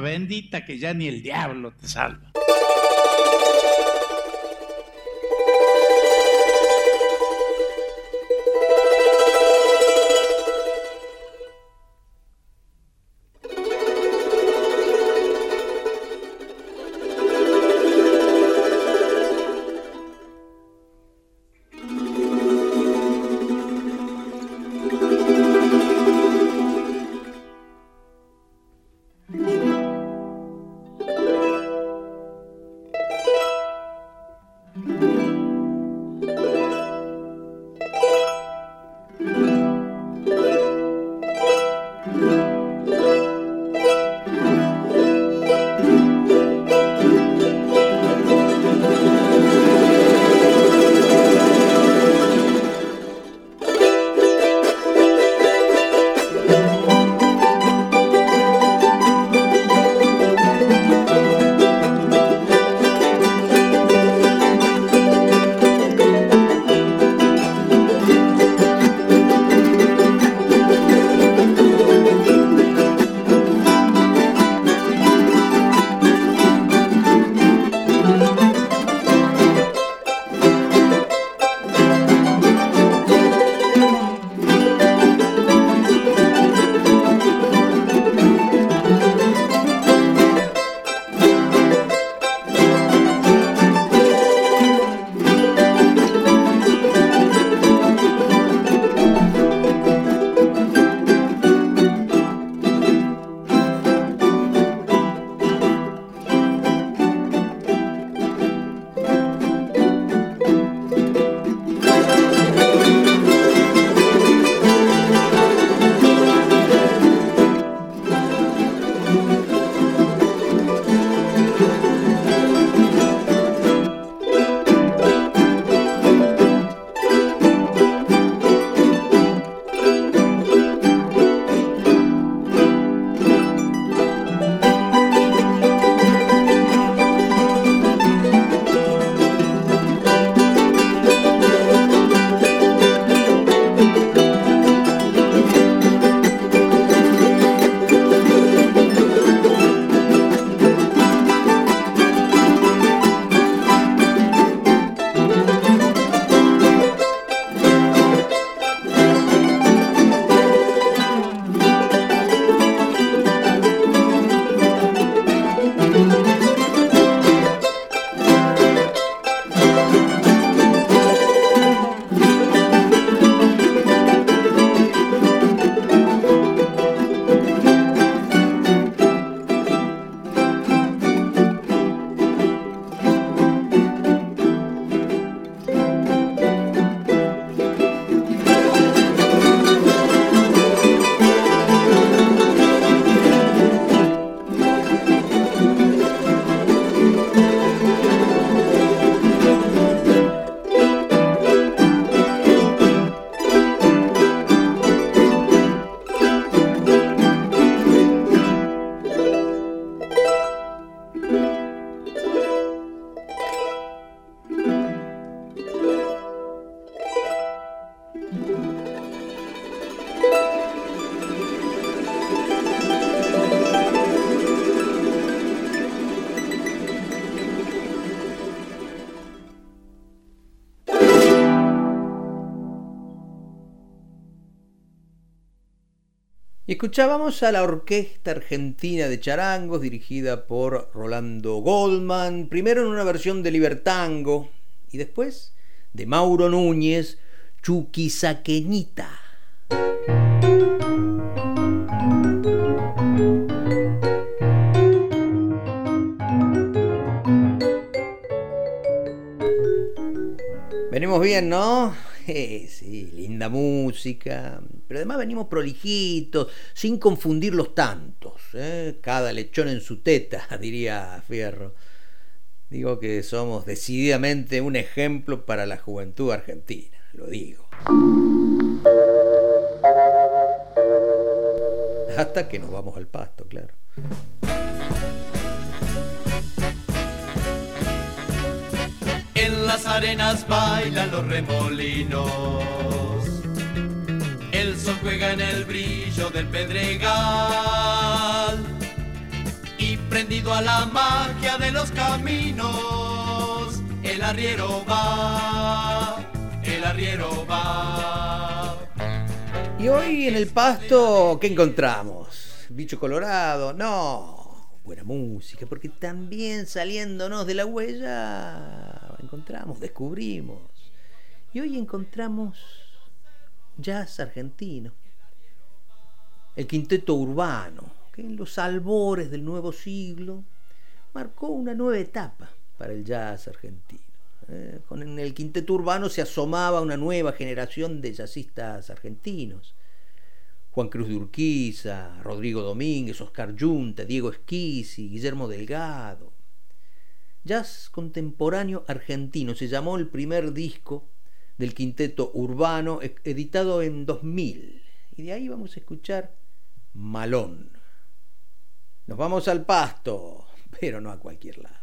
Bendita que ya ni el diablo te salva. Escuchábamos a la Orquesta Argentina de Charangos, dirigida por Rolando Goldman, primero en una versión de Libertango y después de Mauro Núñez, Chuquisaqueñita. Pero además venimos prolijitos, sin confundir los tantos. ¿eh? Cada lechón en su teta, diría Fierro. Digo que somos decididamente un ejemplo para la juventud argentina, lo digo. Hasta que nos vamos al pasto, claro. En las arenas bailan los remolinos. Juega en el brillo del pedregal. prendido a la magia de los caminos. El arriero va, el arriero va. Y hoy en el pasto, ¿qué encontramos? Bicho colorado, no, buena música, porque también saliéndonos de la huella encontramos, descubrimos. Y hoy encontramos jazz argentino, el quinteto urbano, que en los albores del nuevo siglo marcó una nueva etapa para el jazz argentino. Eh, con el quinteto urbano se asomaba una nueva generación de jazzistas argentinos. Juan Cruz de Urquiza, Rodrigo Domínguez, Oscar Yunta, Diego Esquisi, Guillermo Delgado. Jazz contemporáneo argentino se llamó el primer disco del quinteto urbano editado en 2000. Y de ahí vamos a escuchar Malón. Nos vamos al pasto, pero no a cualquier lado.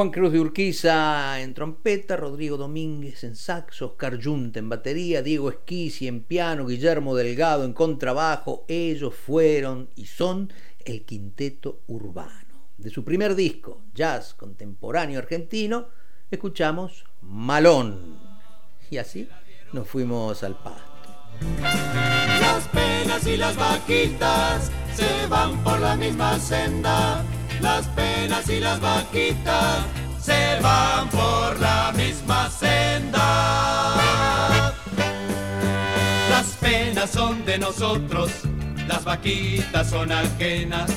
Juan Cruz de Urquiza en trompeta, Rodrigo Domínguez en saxo, Oscar Yunta en batería, Diego Esquisi en piano, Guillermo Delgado en contrabajo. Ellos fueron y son el quinteto urbano. De su primer disco, Jazz Contemporáneo Argentino, escuchamos Malón. Y así nos fuimos al pasto. Las penas y las vaquitas se van por la misma senda las penas y las vaquitas se van por la misma senda. Las penas son de nosotros, las vaquitas son ajenas,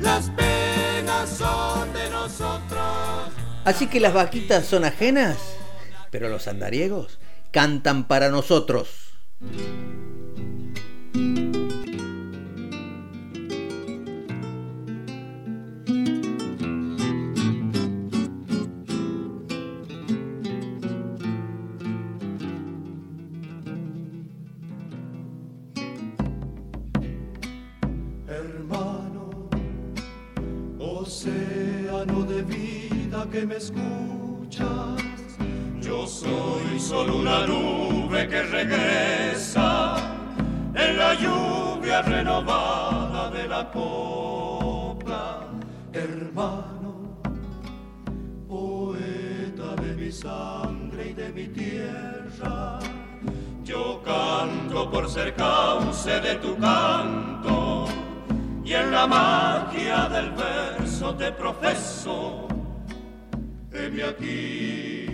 las penas son de nosotros. Así que las vaquitas son ajenas, pero los andariegos cantan para nosotros. Me escuchas. Yo soy solo una nube que regresa en la lluvia renovada de la copla, hermano, poeta de mi sangre y de mi tierra. Yo canto por ser cauce de tu canto y en la magia del verso te profeso Aquí,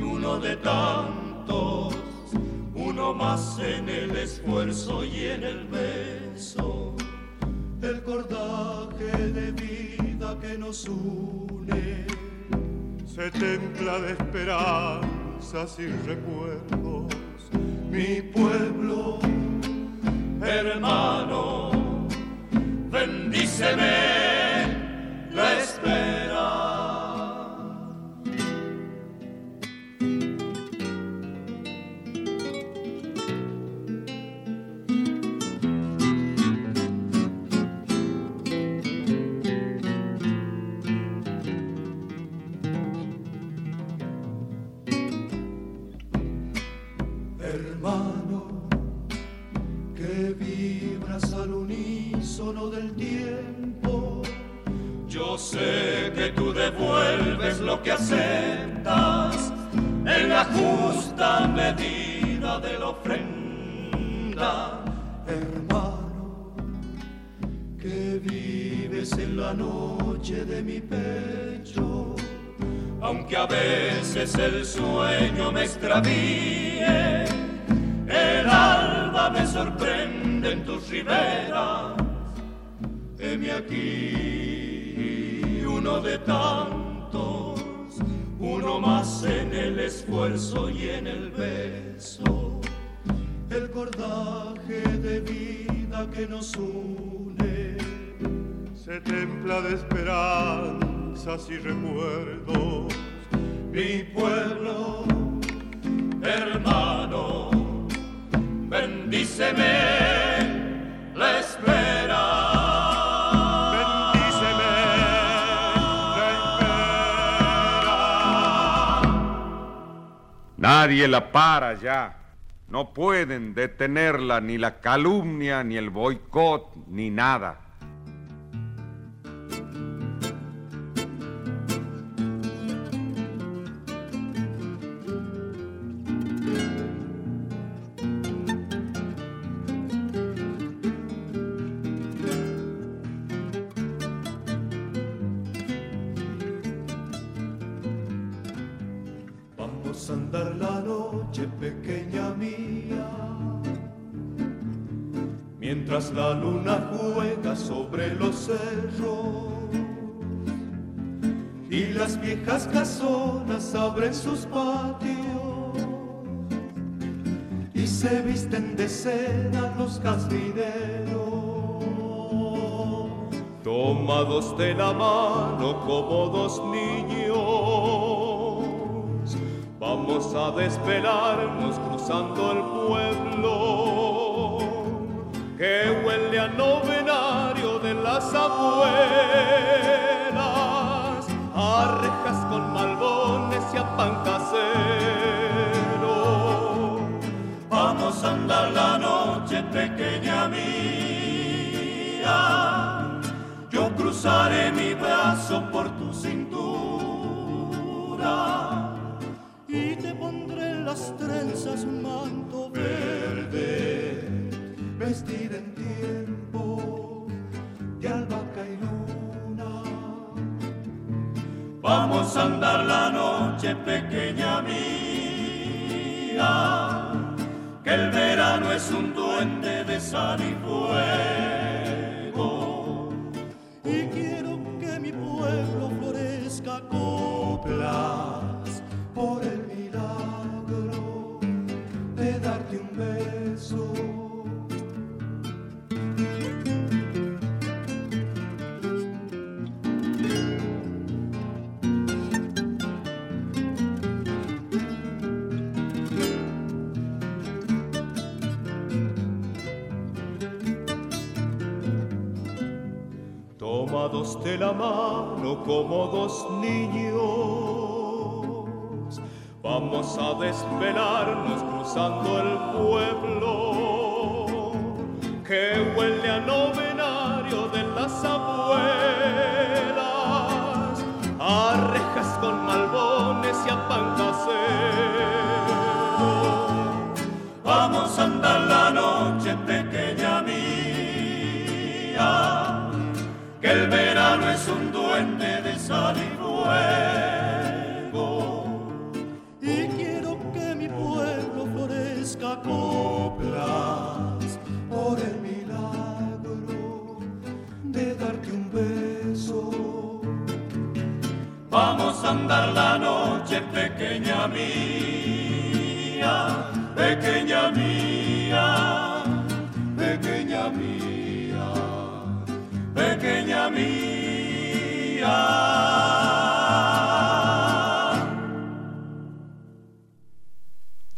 uno de tantos, uno más en el esfuerzo y en el beso, el cordaje de vida que nos une. Se templa de esperanzas y recuerdos, mi pueblo, hermano, bendíceme la espera. del tiempo. Yo sé que tú devuelves lo que aceptas en la justa medida de la ofrenda, hermano, que vives en la noche de mi pecho. Aunque a veces el sueño me extravíe, el alba me sorprende en tus riberas Aquí, uno de tantos, uno más en el esfuerzo y en el beso, el cordaje de vida que nos une. Se templa de esperanzas y recuerdos, mi pueblo, hermano, bendíceme la espera. Nadie la para ya. No pueden detenerla ni la calumnia, ni el boicot, ni nada. Sus patios y se visten de seda los casvideros tomados de la mano como dos niños vamos a desvelarnos cruzando el pueblo que huele a novenario de las abuelas, a rejas pan. Vamos a andar la noche pequeña mía. Yo cruzaré mi brazo por tu cintura y te pondré las trenzas un manto verde, vestida en Vamos a andar la noche pequeña mía, que el verano es un duende de sal y fuego. Tomados de la mano como dos niños, vamos a desvelarnos cruzando el pueblo que huele a novenario de las abuelas, a rejas con malbones y a pan. Vamos a andar la noche y. Y quiero que mi pueblo florezca coplas por el milagro de darte un beso. Vamos a andar la noche pequeña mía, pequeña mía, pequeña mía pequeña mía.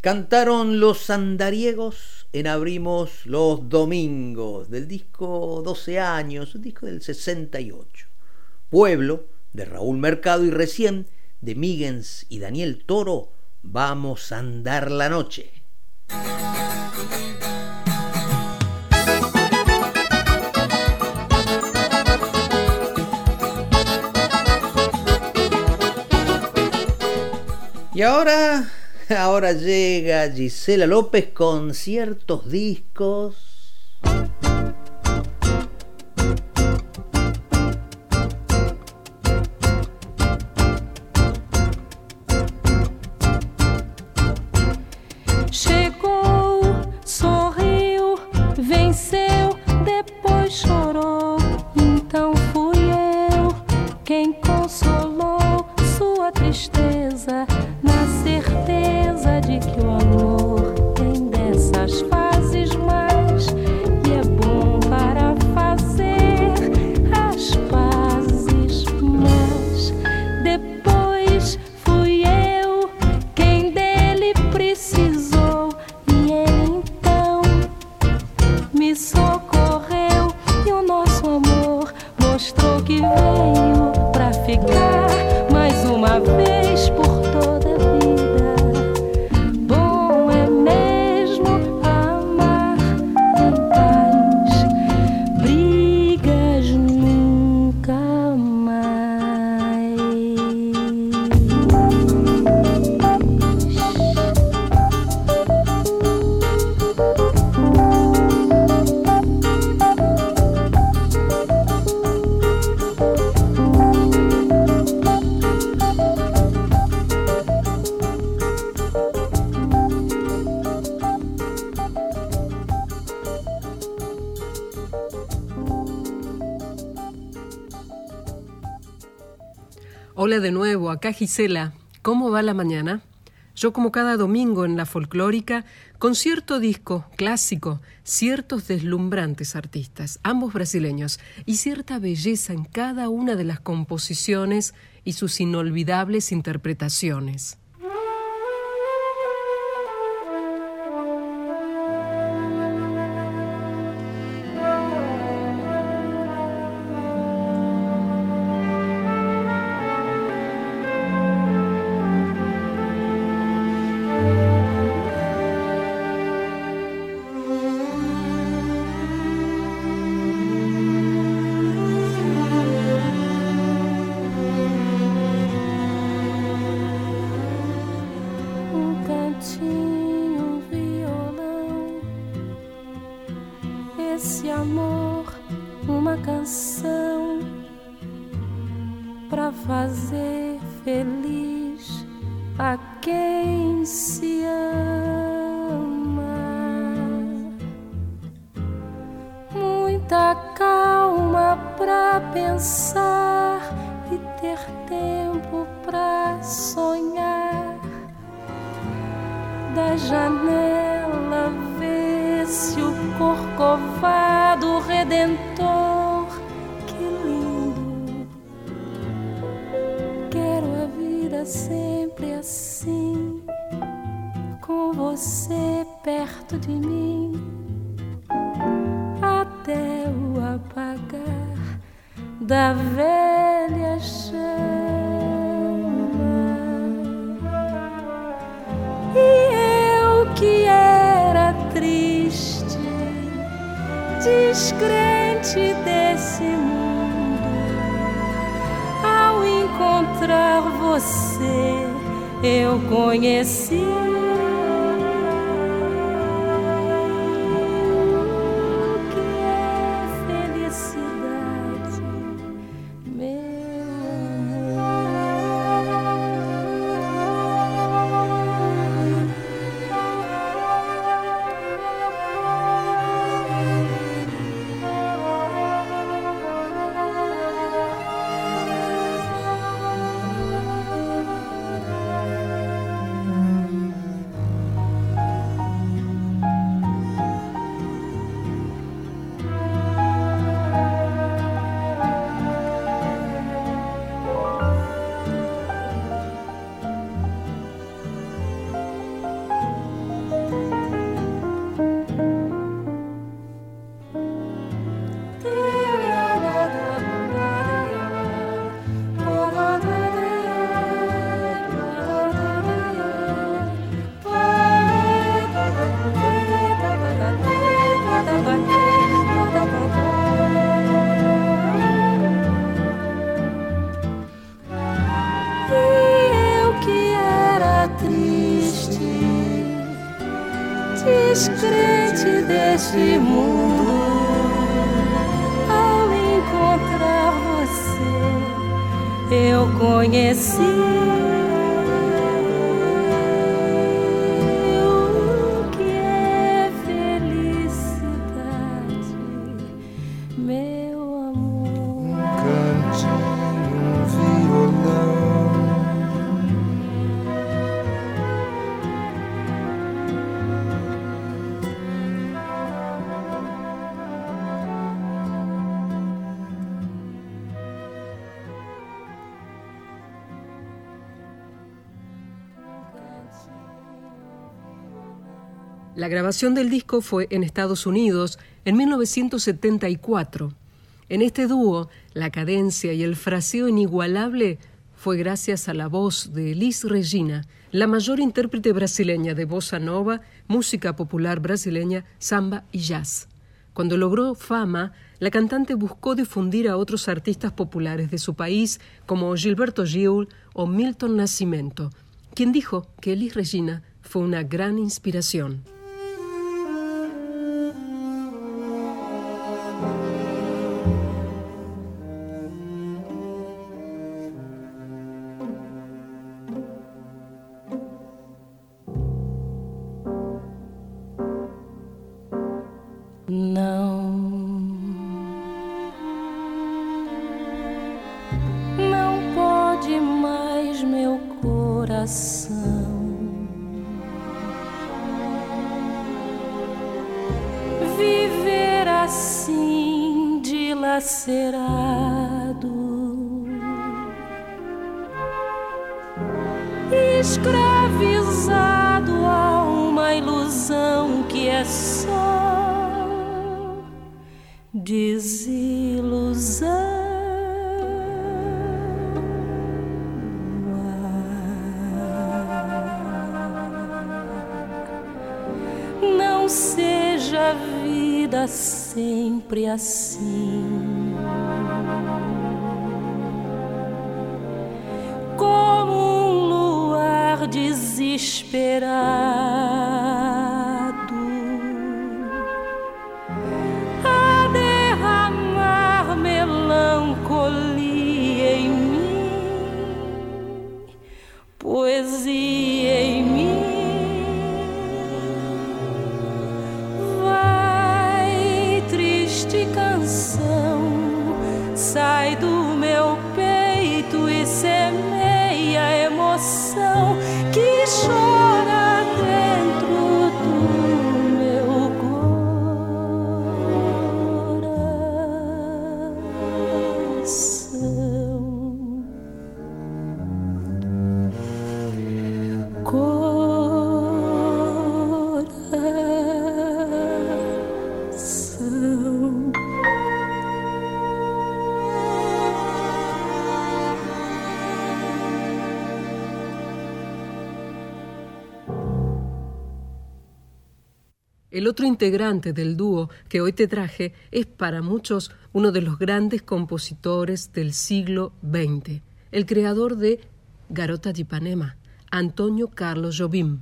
Cantaron los andariegos en Abrimos los Domingos, del disco 12 años, un disco del 68. Pueblo, de Raúl Mercado y recién, de Migens y Daniel Toro, Vamos a andar la noche. Y ahora, ahora llega Gisela López con ciertos discos. Chegou, sorriu, venceu, depois chorou. Então fui eu quem consolou sua tristeza, certeza de que o amor tem dessas fases acá Gisela. ¿Cómo va la mañana? Yo como cada domingo en la folclórica, con cierto disco clásico, ciertos deslumbrantes artistas, ambos brasileños, y cierta belleza en cada una de las composiciones y sus inolvidables interpretaciones. La grabación del disco fue en Estados Unidos en 1974. En este dúo, la cadencia y el fraseo inigualable fue gracias a la voz de Elis Regina, la mayor intérprete brasileña de bossa nova, música popular brasileña, samba y jazz. Cuando logró fama, la cantante buscó difundir a otros artistas populares de su país como Gilberto Gil o Milton Nascimento, quien dijo que Elis Regina fue una gran inspiración. El otro integrante del dúo que hoy te traje es para muchos uno de los grandes compositores del siglo XX, el creador de Garota de Ipanema, Antonio Carlos Jobim.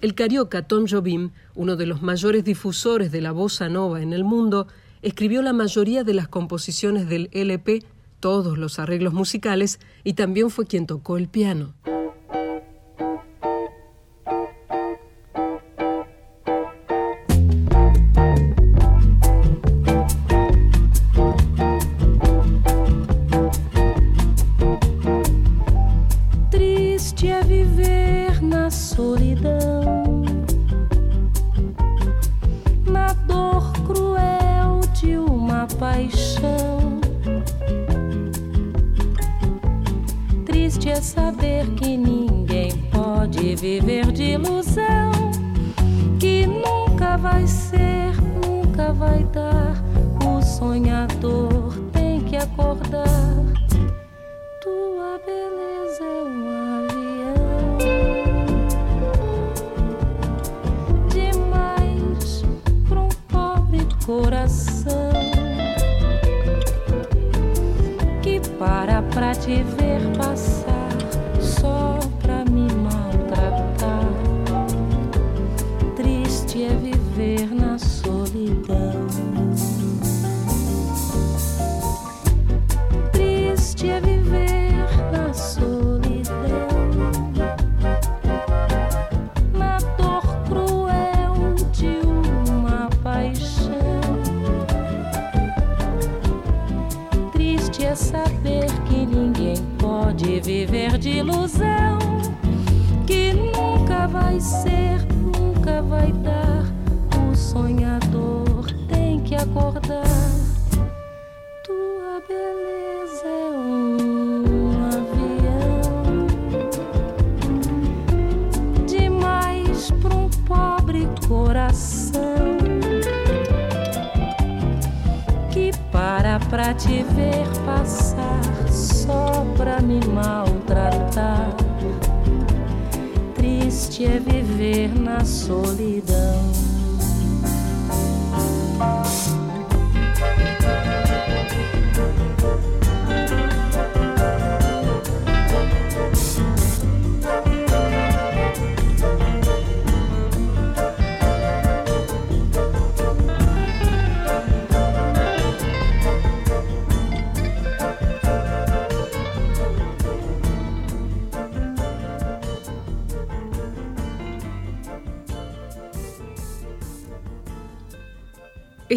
El carioca Tom Jobim, uno de los mayores difusores de la bossa nova en el mundo, escribió la mayoría de las composiciones del LP, todos los arreglos musicales, y también fue quien tocó el piano.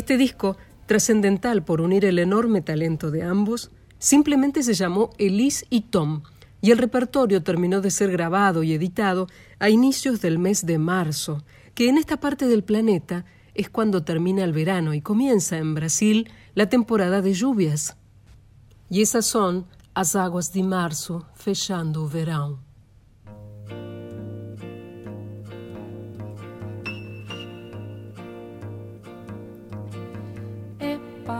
Este disco, trascendental por unir el enorme talento de ambos, simplemente se llamó Elise y Tom, y el repertorio terminó de ser grabado y editado a inicios del mes de marzo, que en esta parte del planeta es cuando termina el verano y comienza en Brasil la temporada de lluvias. Y esas son as águas de março fechando o verão.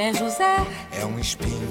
É José.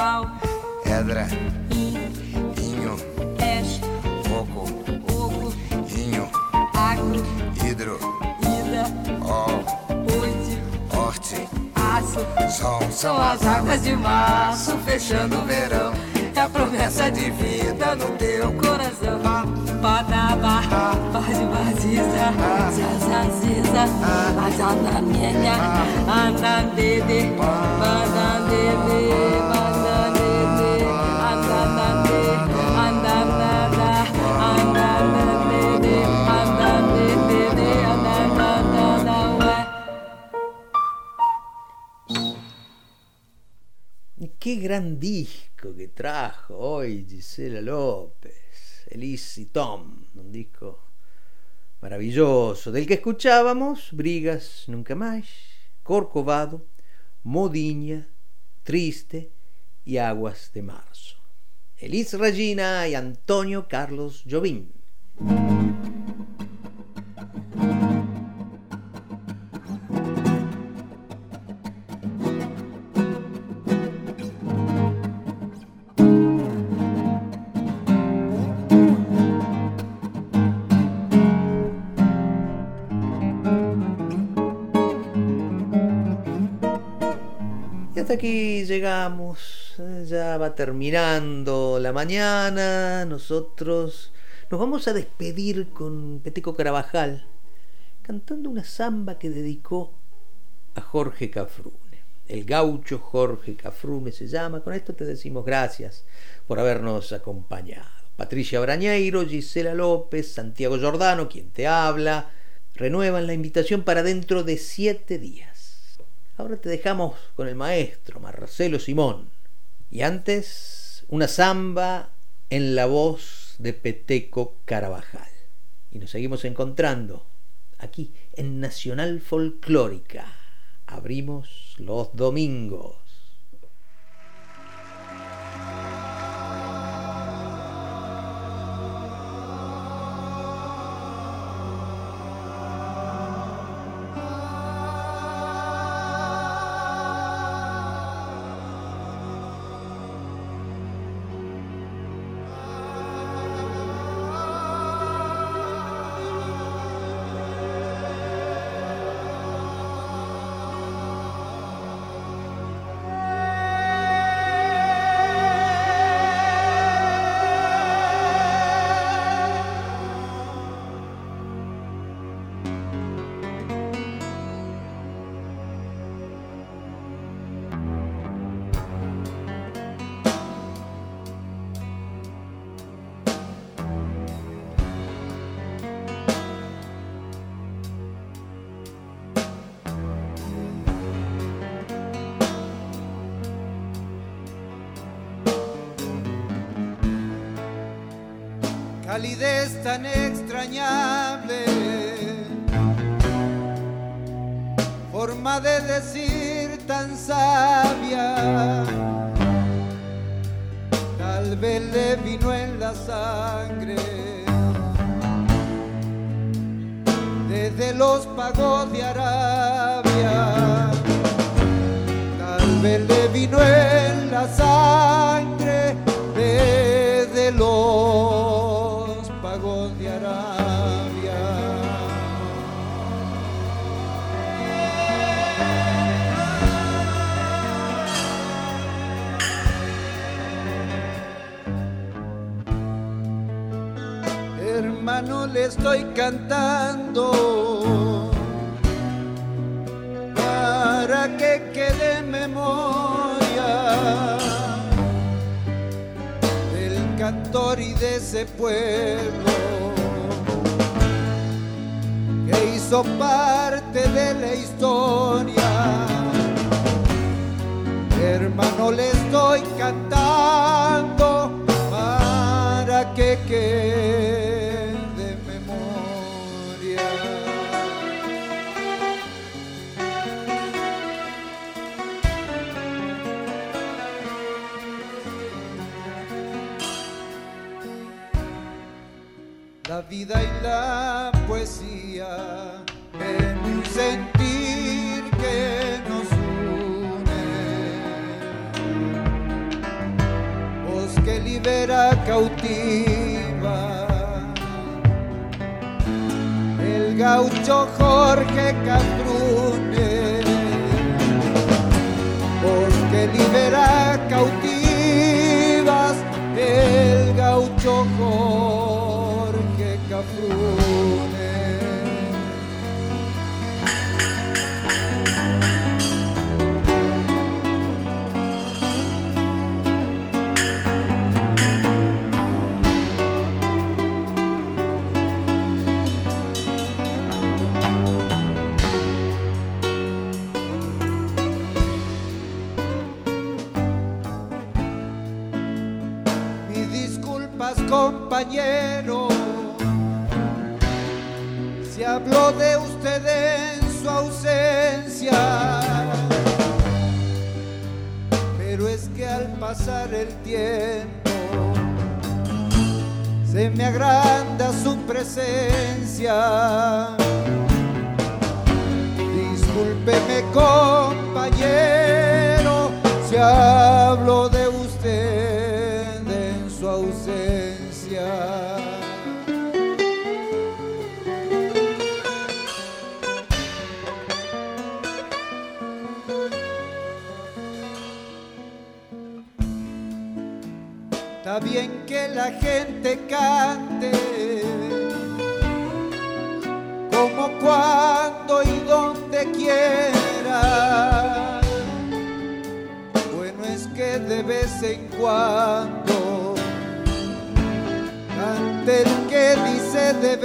Pau. Pedra. Inho. Peixe. Coco. Oco. Inho. Agro. Hidro. Ida. Ó. Urte. Horte. Aço. Sol. São as águas de março fechando o verão. É a promessa de vida no teu coração. Padaba, Bazi Baziza, Zazaziza, Azanamenha, Andandede, Bandandede, Bandandede, Qué gran disco que trajo hoy Gisela López, Elise y Tom, un disco maravilloso, del que escuchábamos Brigas Nunca Más, Corcovado, Modiña, Triste y Aguas de Marzo. Elis Regina y Antonio Carlos Jobim. Hasta aquí llegamos, ya va terminando la mañana, nosotros nos vamos a despedir con Peteco Carabajal, cantando una samba que dedicó a Jorge Cafrune. El gaucho Jorge Cafrune se llama, con esto te decimos gracias por habernos acompañado. Patricia Brañeiro, Gisela López, Santiago Giordano, quien te habla, renuevan la invitación para dentro de siete días. Ahora te dejamos con el maestro Marcelo Simón. Y antes, una samba en la voz de Peteco Carabajal. Y nos seguimos encontrando aquí en Nacional Folclórica. Abrimos los domingos. Calidez tan extrañable, forma de decir tan sabia, tal vez le vino en la sangre. Desde los pagos de Arabia, tal vez le vino en estoy cantando para que quede memoria y de ese pueblo que hizo parte de la historia. Hermano, le estoy cantando para que quede vida y la poesía en un sentir que nos une. Voz que libera cautiva. El gaucho Jorge Castrune. Voz que libera cautivas. El gaucho Jorge compañero. Se habló de usted en su ausencia. Pero es que al pasar el tiempo se me agranda su presencia. Discúlpeme, compañero, si hablo de Está bien que la gente cante como cuando y donde quiera. Bueno es que de vez en cuando cante el que dice de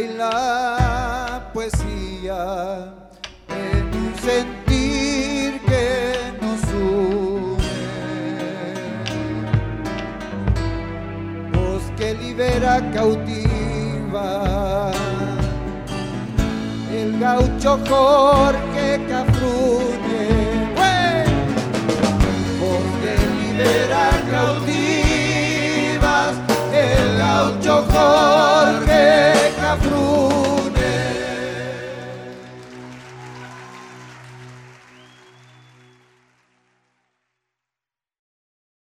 y la poesía, en un sentir que nos une. Voz que libera cautiva, el gaucho Jorge Cafrune. Voz que libera cautiva. El gaucho Jorge na.